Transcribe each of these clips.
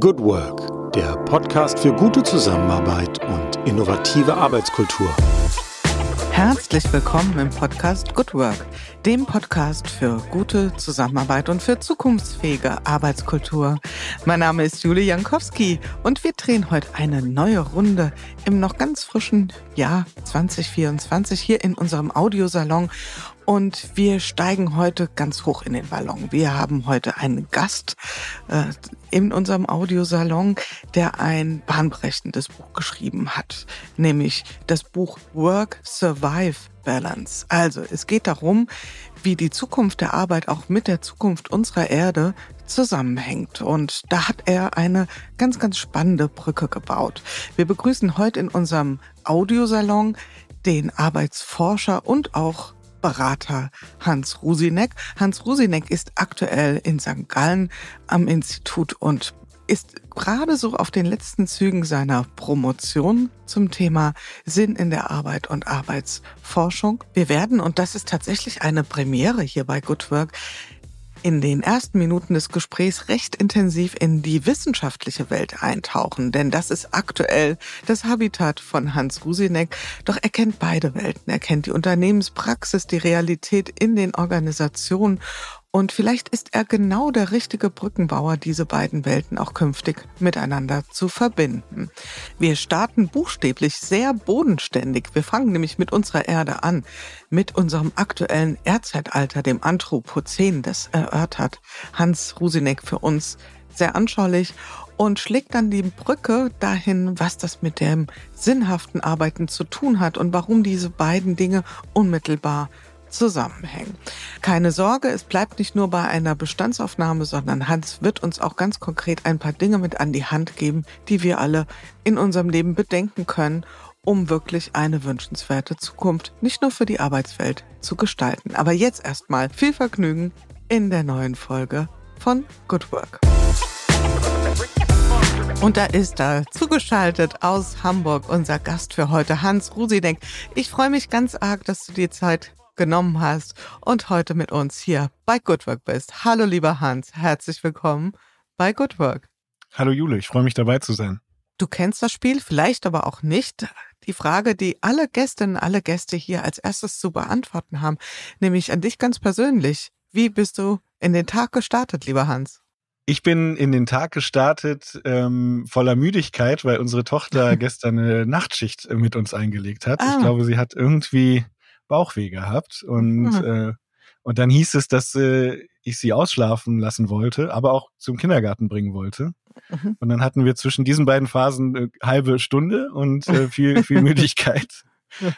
Good Work, der Podcast für gute Zusammenarbeit und innovative Arbeitskultur. Herzlich willkommen im Podcast Good Work, dem Podcast für gute Zusammenarbeit und für zukunftsfähige Arbeitskultur. Mein Name ist Julie Jankowski und wir drehen heute eine neue Runde im noch ganz frischen Jahr 2024 hier in unserem Audiosalon und wir steigen heute ganz hoch in den Ballon. Wir haben heute einen Gast äh, in unserem Audiosalon, der ein bahnbrechendes Buch geschrieben hat, nämlich das Buch Work Survive Balance. Also es geht darum, wie die Zukunft der Arbeit auch mit der Zukunft unserer Erde zusammenhängt. Und da hat er eine ganz, ganz spannende Brücke gebaut. Wir begrüßen heute in unserem Audiosalon den Arbeitsforscher und auch Berater Hans Rusinek. Hans Rusinek ist aktuell in St. Gallen am Institut und ist gerade so auf den letzten Zügen seiner Promotion zum Thema Sinn in der Arbeit und Arbeitsforschung. Wir werden, und das ist tatsächlich eine Premiere hier bei Good Work, in den ersten Minuten des Gesprächs recht intensiv in die wissenschaftliche Welt eintauchen, denn das ist aktuell das Habitat von Hans Rusinek. Doch er kennt beide Welten. Er kennt die Unternehmenspraxis, die Realität in den Organisationen und vielleicht ist er genau der richtige Brückenbauer, diese beiden Welten auch künftig miteinander zu verbinden. Wir starten buchstäblich sehr bodenständig. Wir fangen nämlich mit unserer Erde an, mit unserem aktuellen Erdzeitalter, dem Anthropozän. Das erörtert Hans Rusinek für uns sehr anschaulich und schlägt dann die Brücke dahin, was das mit dem sinnhaften Arbeiten zu tun hat und warum diese beiden Dinge unmittelbar zusammenhängen. Keine Sorge, es bleibt nicht nur bei einer Bestandsaufnahme, sondern Hans wird uns auch ganz konkret ein paar Dinge mit an die Hand geben, die wir alle in unserem Leben bedenken können, um wirklich eine wünschenswerte Zukunft nicht nur für die Arbeitswelt zu gestalten. Aber jetzt erstmal viel Vergnügen in der neuen Folge von Good Work. Und da ist er, zugeschaltet aus Hamburg, unser Gast für heute, Hans Rusidenk. Ich freue mich ganz arg, dass du dir Zeit genommen hast und heute mit uns hier bei Good Work bist. Hallo lieber Hans, herzlich willkommen bei Good Work. Hallo Jule, ich freue mich dabei zu sein. Du kennst das Spiel, vielleicht aber auch nicht. Die Frage, die alle Gästinnen, alle Gäste hier als erstes zu beantworten haben, nämlich an dich ganz persönlich. Wie bist du in den Tag gestartet, lieber Hans? Ich bin in den Tag gestartet ähm, voller Müdigkeit, weil unsere Tochter gestern eine Nachtschicht mit uns eingelegt hat. Ah. Ich glaube, sie hat irgendwie Bauchweh gehabt und mhm. äh, und dann hieß es, dass äh, ich sie ausschlafen lassen wollte, aber auch zum Kindergarten bringen wollte. Mhm. Und dann hatten wir zwischen diesen beiden Phasen äh, halbe Stunde und äh, viel viel Müdigkeit.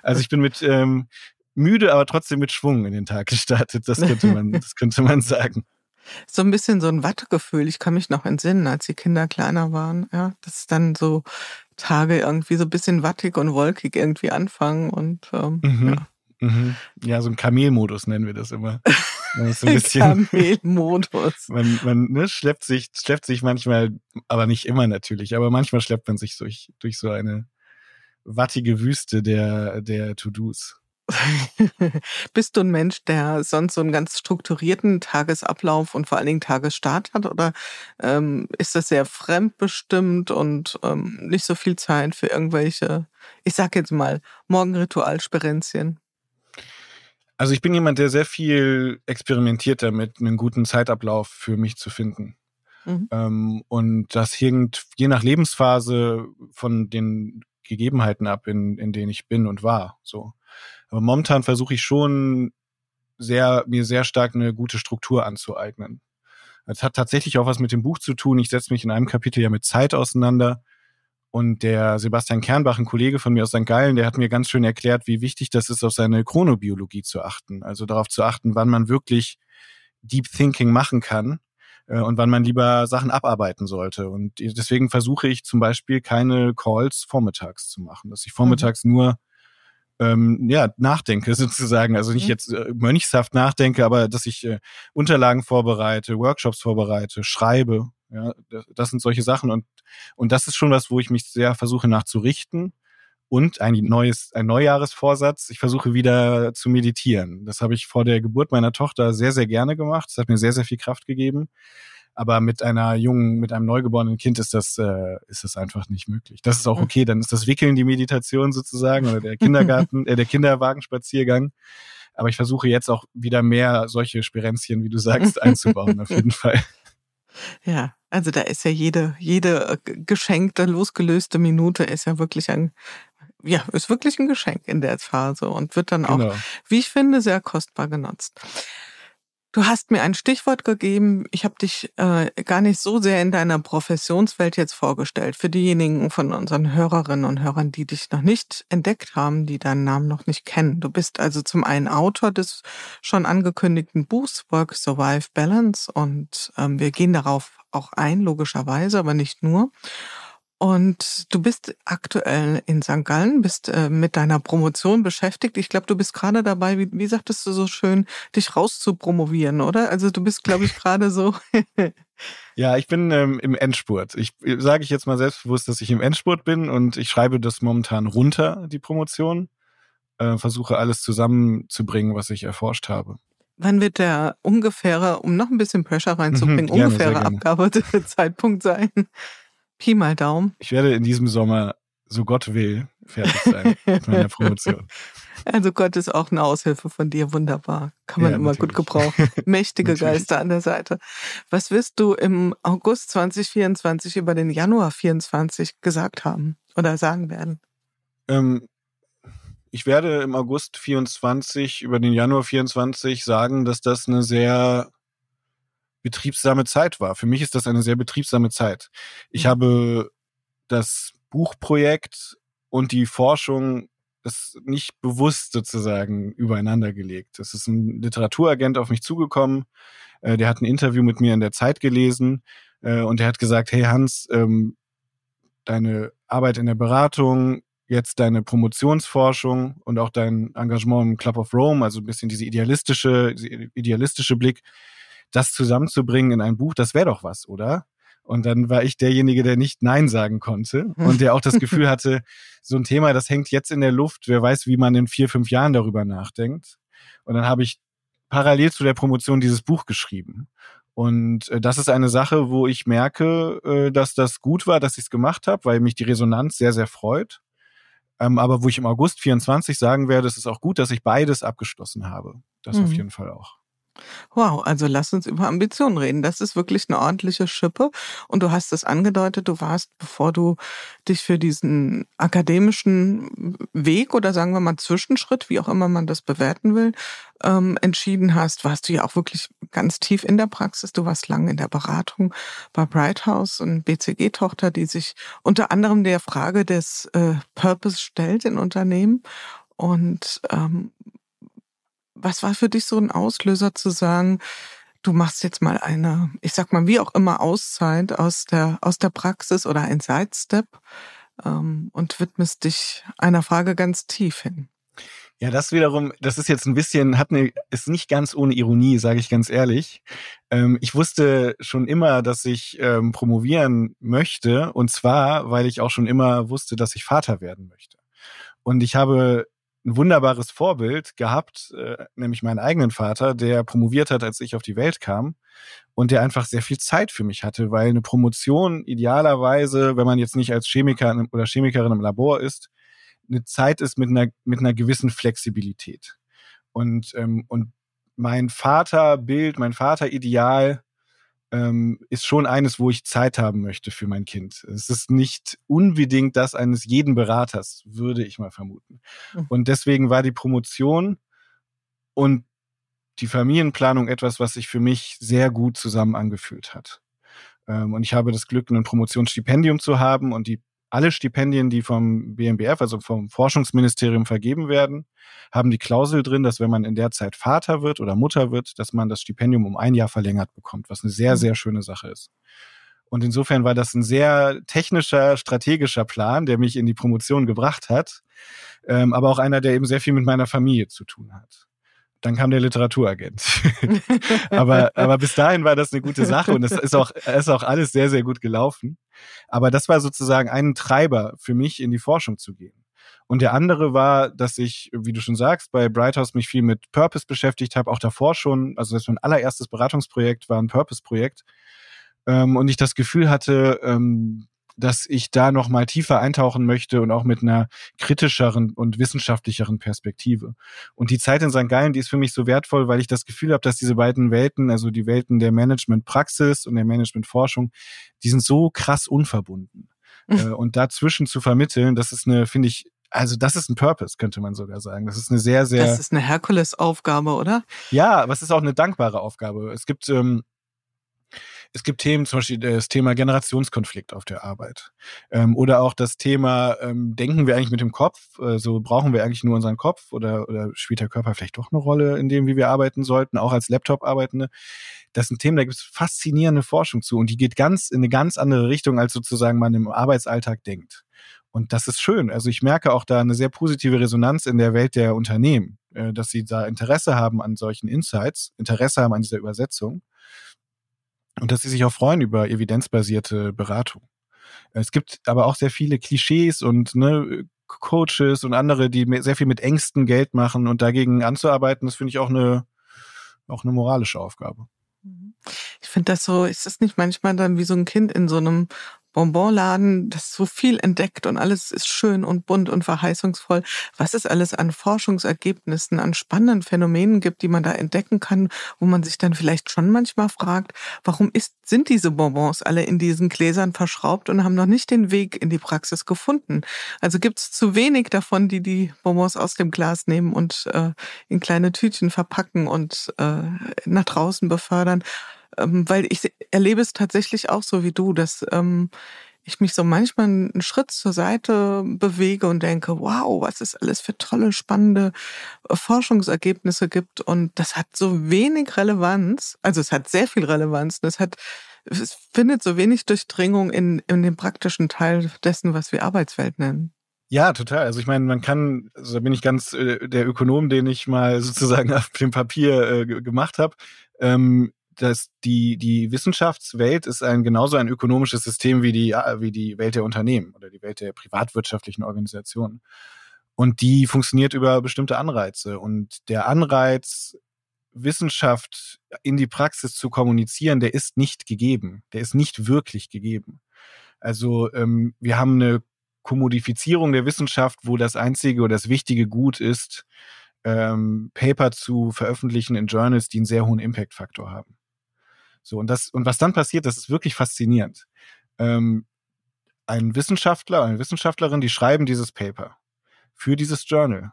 Also ich bin mit ähm, müde, aber trotzdem mit Schwung in den Tag gestartet. Das könnte man, das könnte man sagen. So ein bisschen so ein Wattegefühl. Ich kann mich noch entsinnen, als die Kinder kleiner waren. Ja, das ist dann so Tage irgendwie so ein bisschen wattig und wolkig irgendwie anfangen und ähm, mhm. ja. Mhm. Ja, so ein Kamelmodus nennen wir das immer. Ist ein bisschen, Kamelmodus. Man, man ne, schleppt sich, schleppt sich manchmal, aber nicht immer natürlich, aber manchmal schleppt man sich durch, durch so eine wattige Wüste der, der To-Dos. Bist du ein Mensch, der sonst so einen ganz strukturierten Tagesablauf und vor allen Dingen Tagesstart hat? Oder ähm, ist das sehr fremdbestimmt und ähm, nicht so viel Zeit für irgendwelche, ich sag jetzt mal, Morgenritualsperenzien? Also ich bin jemand, der sehr viel experimentiert damit, einen guten Zeitablauf für mich zu finden. Mhm. Ähm, und das hängt je nach Lebensphase von den Gegebenheiten ab, in, in denen ich bin und war. So. Aber momentan versuche ich schon sehr, mir sehr stark eine gute Struktur anzueignen. Es hat tatsächlich auch was mit dem Buch zu tun. Ich setze mich in einem Kapitel ja mit Zeit auseinander und der Sebastian Kernbach, ein Kollege von mir aus St. Gallen, der hat mir ganz schön erklärt, wie wichtig das ist, auf seine Chronobiologie zu achten. Also darauf zu achten, wann man wirklich Deep Thinking machen kann äh, und wann man lieber Sachen abarbeiten sollte. Und deswegen versuche ich zum Beispiel keine Calls vormittags zu machen, dass ich vormittags mhm. nur ähm, ja, nachdenke sozusagen. Also nicht mhm. jetzt äh, mönchshaft nachdenke, aber dass ich äh, Unterlagen vorbereite, Workshops vorbereite, schreibe ja, das, das sind solche Sachen und, und das ist schon was, wo ich mich sehr versuche nachzurichten. Und ein neues, ein Neujahresvorsatz. Ich versuche wieder zu meditieren. Das habe ich vor der Geburt meiner Tochter sehr, sehr gerne gemacht. Das hat mir sehr, sehr viel Kraft gegeben. Aber mit einer jungen, mit einem neugeborenen Kind ist das, äh, ist das einfach nicht möglich. Das ist auch okay. Dann ist das Wickeln die Meditation sozusagen oder der Kindergarten, äh, der Kinderwagenspaziergang. Aber ich versuche jetzt auch wieder mehr solche Spirenzchen, wie du sagst, einzubauen, auf jeden Fall. Ja, also da ist ja jede, jede äh, geschenkte, losgelöste Minute ist ja wirklich ein, ja, ist wirklich ein Geschenk in der Phase und wird dann auch, genau. wie ich finde, sehr kostbar genutzt. Du hast mir ein Stichwort gegeben. Ich habe dich äh, gar nicht so sehr in deiner Professionswelt jetzt vorgestellt. Für diejenigen von unseren Hörerinnen und Hörern, die dich noch nicht entdeckt haben, die deinen Namen noch nicht kennen. Du bist also zum einen Autor des schon angekündigten Buchs Work Survive Balance und ähm, wir gehen darauf auch ein, logischerweise, aber nicht nur. Und du bist aktuell in St. Gallen, bist äh, mit deiner Promotion beschäftigt. Ich glaube, du bist gerade dabei, wie, wie sagtest du so schön, dich rauszupromovieren, oder? Also du bist, glaube ich, gerade so. ja, ich bin ähm, im Endspurt. Ich sage ich jetzt mal selbstbewusst, dass ich im Endspurt bin und ich schreibe das momentan runter, die Promotion. Äh, versuche alles zusammenzubringen, was ich erforscht habe. Wann wird der ungefähre, um noch ein bisschen Pressure reinzubringen, mhm, gerne, ungefähre Abgabezeitpunkt sein? Pi mal Daumen. Ich werde in diesem Sommer, so Gott will, fertig sein mit meiner Promotion. Also Gott ist auch eine Aushilfe von dir, wunderbar. Kann man ja, immer natürlich. gut gebrauchen. Mächtige Geister an der Seite. Was wirst du im August 2024 über den Januar 2024 gesagt haben oder sagen werden? Ähm, ich werde im August 24 über den Januar 24 sagen, dass das eine sehr betriebsame Zeit war. Für mich ist das eine sehr betriebsame Zeit. Ich mhm. habe das Buchprojekt und die Forschung das nicht bewusst sozusagen übereinander gelegt. Es ist ein Literaturagent auf mich zugekommen, äh, der hat ein Interview mit mir in der Zeit gelesen äh, und der hat gesagt, hey Hans, ähm, deine Arbeit in der Beratung, jetzt deine Promotionsforschung und auch dein Engagement im Club of Rome, also ein bisschen diese idealistische, idealistische Blick, das zusammenzubringen in ein Buch, das wäre doch was, oder? Und dann war ich derjenige, der nicht Nein sagen konnte und der auch das Gefühl hatte, so ein Thema, das hängt jetzt in der Luft. Wer weiß, wie man in vier, fünf Jahren darüber nachdenkt. Und dann habe ich parallel zu der Promotion dieses Buch geschrieben. Und äh, das ist eine Sache, wo ich merke, äh, dass das gut war, dass ich es gemacht habe, weil mich die Resonanz sehr, sehr freut. Ähm, aber wo ich im August 24 sagen werde, es ist auch gut, dass ich beides abgeschlossen habe. Das mhm. auf jeden Fall auch. Wow, also lass uns über Ambitionen reden. Das ist wirklich eine ordentliche Schippe. Und du hast es angedeutet, du warst, bevor du dich für diesen akademischen Weg oder sagen wir mal Zwischenschritt, wie auch immer man das bewerten will, ähm, entschieden hast, warst du ja auch wirklich ganz tief in der Praxis. Du warst lange in der Beratung bei Bright House und BCG-Tochter, die sich unter anderem der Frage des äh, Purpose stellt in Unternehmen. Und ähm, was war für dich so ein Auslöser zu sagen, du machst jetzt mal eine, ich sag mal, wie auch immer Auszeit aus der, aus der Praxis oder ein Sidestep ähm, und widmest dich einer Frage ganz tief hin? Ja, das wiederum, das ist jetzt ein bisschen, hat eine, ist nicht ganz ohne Ironie, sage ich ganz ehrlich. Ähm, ich wusste schon immer, dass ich ähm, promovieren möchte, und zwar, weil ich auch schon immer wusste, dass ich Vater werden möchte. Und ich habe ein wunderbares Vorbild gehabt, äh, nämlich meinen eigenen Vater, der promoviert hat, als ich auf die Welt kam und der einfach sehr viel Zeit für mich hatte, weil eine Promotion idealerweise, wenn man jetzt nicht als Chemiker oder Chemikerin im Labor ist, eine Zeit ist mit einer mit einer gewissen Flexibilität. Und ähm, und mein Vaterbild, mein Vaterideal ähm, ist schon eines, wo ich Zeit haben möchte für mein Kind. Es ist nicht unbedingt das eines jeden Beraters, würde ich mal vermuten. Mhm. Und deswegen war die Promotion und die Familienplanung etwas, was sich für mich sehr gut zusammen angefühlt hat. Ähm, und ich habe das Glück, ein Promotionsstipendium zu haben und die alle Stipendien, die vom BMBF, also vom Forschungsministerium vergeben werden, haben die Klausel drin, dass wenn man in der Zeit Vater wird oder Mutter wird, dass man das Stipendium um ein Jahr verlängert bekommt, was eine sehr, mhm. sehr schöne Sache ist. Und insofern war das ein sehr technischer, strategischer Plan, der mich in die Promotion gebracht hat, ähm, aber auch einer, der eben sehr viel mit meiner Familie zu tun hat. Dann kam der Literaturagent. aber, aber bis dahin war das eine gute Sache und es ist auch, ist auch alles sehr, sehr gut gelaufen. Aber das war sozusagen ein Treiber für mich, in die Forschung zu gehen. Und der andere war, dass ich, wie du schon sagst, bei Brighthouse mich viel mit Purpose beschäftigt habe, auch davor schon. Also das mein allererstes Beratungsprojekt war ein Purpose-Projekt. ähm, und ich das Gefühl hatte, ähm, dass ich da noch mal tiefer eintauchen möchte und auch mit einer kritischeren und wissenschaftlicheren Perspektive. Und die Zeit in St. Gallen, die ist für mich so wertvoll, weil ich das Gefühl habe, dass diese beiden Welten, also die Welten der Managementpraxis und der Managementforschung, die sind so krass unverbunden. äh, und dazwischen zu vermitteln, das ist eine, finde ich, also das ist ein Purpose, könnte man sogar sagen. Das ist eine sehr, sehr. Das ist eine Herkulesaufgabe, oder? Ja, aber es ist auch eine dankbare Aufgabe. Es gibt ähm, es gibt Themen, zum Beispiel das Thema Generationskonflikt auf der Arbeit. Ähm, oder auch das Thema, ähm, denken wir eigentlich mit dem Kopf? Also brauchen wir eigentlich nur unseren Kopf oder, oder spielt der Körper vielleicht doch eine Rolle in dem, wie wir arbeiten sollten, auch als Laptop-Arbeitende? Das sind Themen, da gibt es faszinierende Forschung zu und die geht ganz in eine ganz andere Richtung, als sozusagen man im Arbeitsalltag denkt. Und das ist schön. Also ich merke auch da eine sehr positive Resonanz in der Welt der Unternehmen, äh, dass sie da Interesse haben an solchen Insights, Interesse haben an dieser Übersetzung und dass sie sich auch freuen über evidenzbasierte Beratung. Es gibt aber auch sehr viele Klischees und ne, Coaches und andere, die sehr viel mit Ängsten Geld machen und dagegen anzuarbeiten, das finde ich auch eine, auch eine moralische Aufgabe. Mhm. Ich finde das so, ist das nicht manchmal dann wie so ein Kind in so einem Bonbonladen, das so viel entdeckt und alles ist schön und bunt und verheißungsvoll. Was es alles an Forschungsergebnissen, an spannenden Phänomenen gibt, die man da entdecken kann, wo man sich dann vielleicht schon manchmal fragt, warum ist, sind diese Bonbons alle in diesen Gläsern verschraubt und haben noch nicht den Weg in die Praxis gefunden? Also gibt es zu wenig davon, die die Bonbons aus dem Glas nehmen und äh, in kleine Tütchen verpacken und äh, nach draußen befördern ähm, weil ich erlebe es tatsächlich auch so wie du, dass ähm, ich mich so manchmal einen Schritt zur Seite bewege und denke, wow, was es alles für tolle, spannende äh, Forschungsergebnisse gibt. Und das hat so wenig Relevanz. Also es hat sehr viel Relevanz. Und es hat, es findet so wenig Durchdringung in, in dem praktischen Teil dessen, was wir Arbeitswelt nennen. Ja, total. Also ich meine, man kann, also da bin ich ganz äh, der Ökonom, den ich mal sozusagen auf dem Papier äh, gemacht habe. Ähm, dass die, die Wissenschaftswelt ist ein genauso ein ökonomisches System wie die, wie die Welt der Unternehmen oder die Welt der privatwirtschaftlichen Organisationen. Und die funktioniert über bestimmte Anreize. Und der Anreiz, Wissenschaft in die Praxis zu kommunizieren, der ist nicht gegeben. Der ist nicht wirklich gegeben. Also ähm, wir haben eine Kommodifizierung der Wissenschaft, wo das einzige oder das wichtige Gut ist, ähm, Paper zu veröffentlichen in Journals, die einen sehr hohen Impact-Faktor haben. So, und das, und was dann passiert, das ist wirklich faszinierend. Ähm, ein Wissenschaftler, eine Wissenschaftlerin, die schreiben dieses Paper für dieses Journal.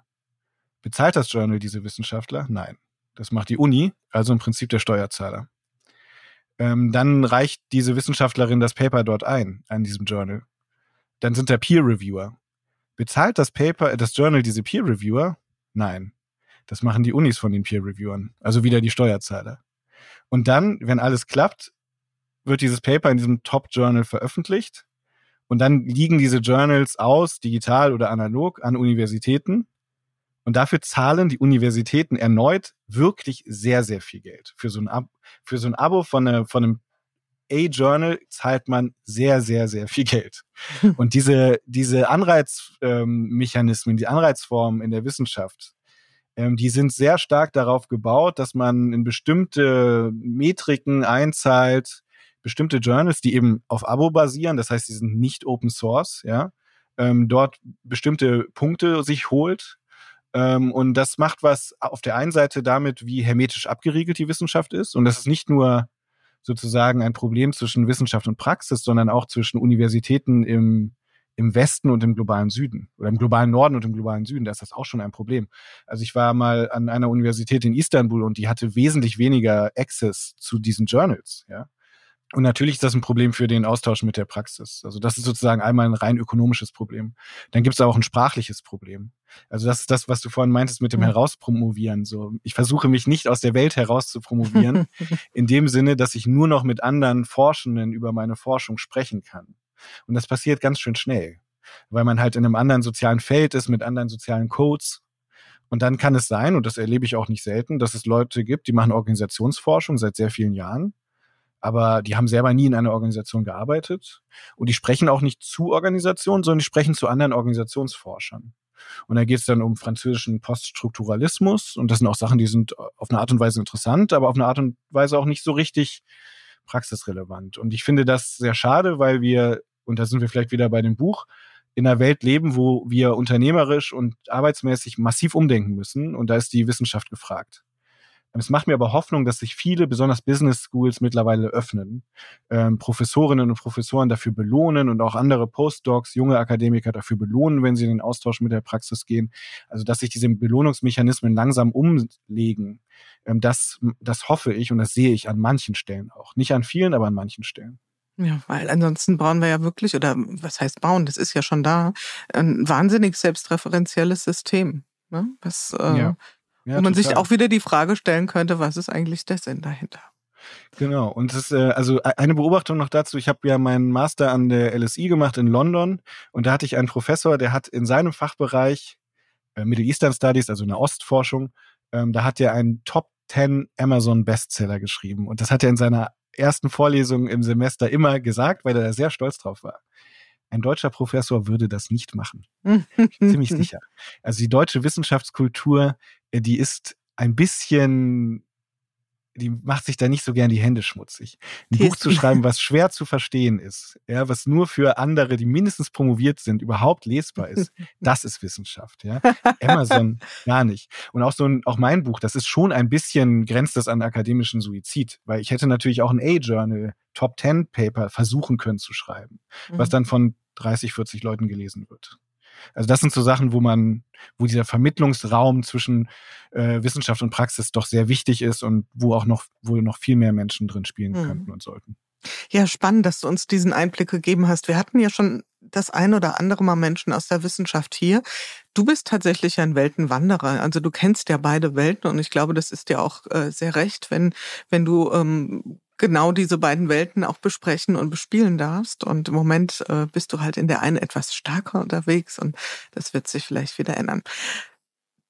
Bezahlt das Journal diese Wissenschaftler? Nein. Das macht die Uni, also im Prinzip der Steuerzahler. Ähm, dann reicht diese Wissenschaftlerin das Paper dort ein, an diesem Journal. Dann sind da Peer Reviewer. Bezahlt das Paper, das Journal diese Peer Reviewer? Nein. Das machen die Unis von den Peer Reviewern, also wieder die Steuerzahler. Und dann, wenn alles klappt, wird dieses Paper in diesem Top-Journal veröffentlicht. Und dann liegen diese Journals aus, digital oder analog, an Universitäten. Und dafür zahlen die Universitäten erneut wirklich sehr, sehr viel Geld. Für so ein, Ab für so ein Abo von, eine, von einem A-Journal zahlt man sehr, sehr, sehr viel Geld. Und diese, diese Anreizmechanismen, ähm, die Anreizformen in der Wissenschaft, ähm, die sind sehr stark darauf gebaut, dass man in bestimmte Metriken einzahlt, bestimmte Journals, die eben auf Abo basieren, das heißt, die sind nicht Open Source, ja, ähm, dort bestimmte Punkte sich holt. Ähm, und das macht was auf der einen Seite damit, wie hermetisch abgeriegelt die Wissenschaft ist. Und das ist nicht nur sozusagen ein Problem zwischen Wissenschaft und Praxis, sondern auch zwischen Universitäten im im Westen und im globalen Süden oder im globalen Norden und im globalen Süden, da ist das auch schon ein Problem. Also ich war mal an einer Universität in Istanbul und die hatte wesentlich weniger Access zu diesen Journals, ja. Und natürlich ist das ein Problem für den Austausch mit der Praxis. Also das ist sozusagen einmal ein rein ökonomisches Problem. Dann gibt es auch ein sprachliches Problem. Also das ist das, was du vorhin meintest mit dem ja. Herauspromovieren. So, ich versuche mich nicht aus der Welt heraus zu promovieren, in dem Sinne, dass ich nur noch mit anderen Forschenden über meine Forschung sprechen kann. Und das passiert ganz schön schnell, weil man halt in einem anderen sozialen Feld ist, mit anderen sozialen Codes. Und dann kann es sein, und das erlebe ich auch nicht selten, dass es Leute gibt, die machen Organisationsforschung seit sehr vielen Jahren, aber die haben selber nie in einer Organisation gearbeitet. Und die sprechen auch nicht zu Organisationen, sondern die sprechen zu anderen Organisationsforschern. Und da geht es dann um französischen Poststrukturalismus. Und das sind auch Sachen, die sind auf eine Art und Weise interessant, aber auf eine Art und Weise auch nicht so richtig praxisrelevant. Und ich finde das sehr schade, weil wir, und da sind wir vielleicht wieder bei dem Buch, in einer Welt leben, wo wir unternehmerisch und arbeitsmäßig massiv umdenken müssen. Und da ist die Wissenschaft gefragt. Es macht mir aber Hoffnung, dass sich viele, besonders Business Schools, mittlerweile öffnen, ähm, Professorinnen und Professoren dafür belohnen und auch andere Postdocs, junge Akademiker dafür belohnen, wenn sie in den Austausch mit der Praxis gehen. Also dass sich diese Belohnungsmechanismen langsam umlegen. Ähm, das, das hoffe ich und das sehe ich an manchen Stellen auch. Nicht an vielen, aber an manchen Stellen. Ja, weil ansonsten bauen wir ja wirklich, oder was heißt bauen, das ist ja schon da, ein wahnsinnig selbstreferenzielles System. Ne? Was, äh, ja. Ja, wo man total. sich auch wieder die Frage stellen könnte, was ist eigentlich der Sinn dahinter? Genau. Und es ist äh, also e-, eine Beobachtung noch dazu. Ich habe ja meinen Master an der LSI gemacht in London und da hatte ich einen Professor, der hat in seinem Fachbereich äh, Middle Eastern Studies, also eine Ostforschung, ähm, da hat er einen Top 10 Amazon Bestseller geschrieben und das hat er in seiner ersten Vorlesung im Semester immer gesagt, weil er da sehr stolz drauf war. Ein deutscher Professor würde das nicht machen. ziemlich sicher. Also die deutsche Wissenschaftskultur, äh, die ist ein bisschen die macht sich da nicht so gern die Hände schmutzig. Ein Buch zu schreiben, was schwer zu verstehen ist, ja, was nur für andere, die mindestens promoviert sind, überhaupt lesbar ist, das ist Wissenschaft, ja. Amazon gar nicht. Und auch so ein, auch mein Buch, das ist schon ein bisschen, grenzt das an akademischen Suizid, weil ich hätte natürlich auch ein A-Journal Top 10 Paper versuchen können zu schreiben, was mhm. dann von 30, 40 Leuten gelesen wird. Also das sind so Sachen, wo man, wo dieser Vermittlungsraum zwischen äh, Wissenschaft und Praxis doch sehr wichtig ist und wo auch noch, wo noch viel mehr Menschen drin spielen hm. könnten und sollten. Ja, spannend, dass du uns diesen Einblick gegeben hast. Wir hatten ja schon das ein oder andere Mal Menschen aus der Wissenschaft hier. Du bist tatsächlich ein Weltenwanderer. Also du kennst ja beide Welten und ich glaube, das ist dir auch äh, sehr recht, wenn, wenn du ähm, genau diese beiden Welten auch besprechen und bespielen darfst. Und im Moment äh, bist du halt in der einen etwas stärker unterwegs und das wird sich vielleicht wieder ändern.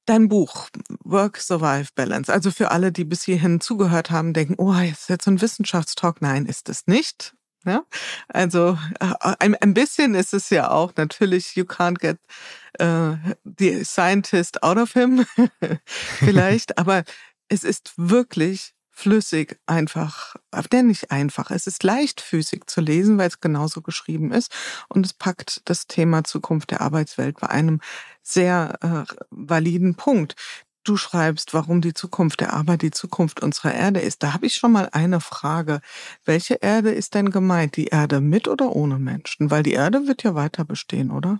Dein Buch Work Survive Balance. Also für alle, die bis hierhin zugehört haben, denken, oh, jetzt ist jetzt so ein Wissenschaftstalk. Nein, ist es nicht. Ja? Also äh, ein, ein bisschen ist es ja auch natürlich, you can't get uh, the scientist out of him, vielleicht, aber es ist wirklich flüssig, einfach, der nicht einfach. Es ist leichtfüßig zu lesen, weil es genauso geschrieben ist. Und es packt das Thema Zukunft der Arbeitswelt bei einem sehr äh, validen Punkt. Du schreibst, warum die Zukunft der Arbeit die Zukunft unserer Erde ist. Da habe ich schon mal eine Frage. Welche Erde ist denn gemeint? Die Erde mit oder ohne Menschen? Weil die Erde wird ja weiter bestehen, oder?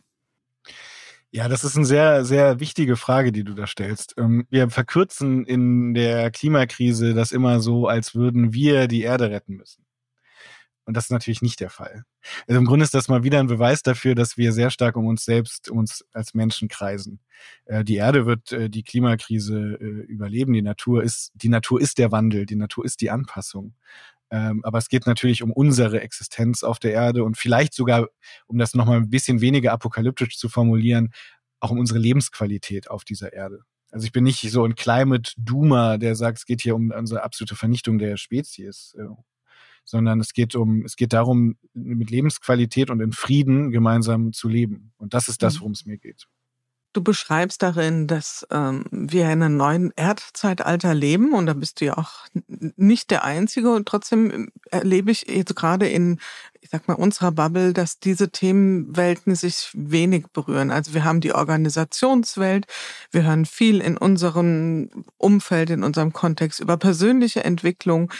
Ja, das ist eine sehr, sehr wichtige Frage, die du da stellst. Ähm, wir verkürzen in der Klimakrise das immer so, als würden wir die Erde retten müssen. Und das ist natürlich nicht der Fall. Also im Grunde ist das mal wieder ein Beweis dafür, dass wir sehr stark um uns selbst, uns als Menschen kreisen. Äh, die Erde wird äh, die Klimakrise äh, überleben. Die Natur ist, die Natur ist der Wandel. Die Natur ist die Anpassung. Ähm, aber es geht natürlich um unsere Existenz auf der Erde und vielleicht sogar, um das nochmal ein bisschen weniger apokalyptisch zu formulieren, auch um unsere Lebensqualität auf dieser Erde. Also ich bin nicht so ein Climate Doomer, der sagt, es geht hier um unsere absolute Vernichtung der Spezies, äh, sondern es geht um, es geht darum, mit Lebensqualität und in Frieden gemeinsam zu leben. Und das ist das, mhm. worum es mir geht. Du beschreibst darin, dass ähm, wir in einem neuen Erdzeitalter leben und da bist du ja auch nicht der Einzige und trotzdem ähm, erlebe ich jetzt gerade in, ich sag mal, unserer Bubble, dass diese Themenwelten sich wenig berühren. Also wir haben die Organisationswelt, wir hören viel in unserem Umfeld, in unserem Kontext über persönliche Entwicklung.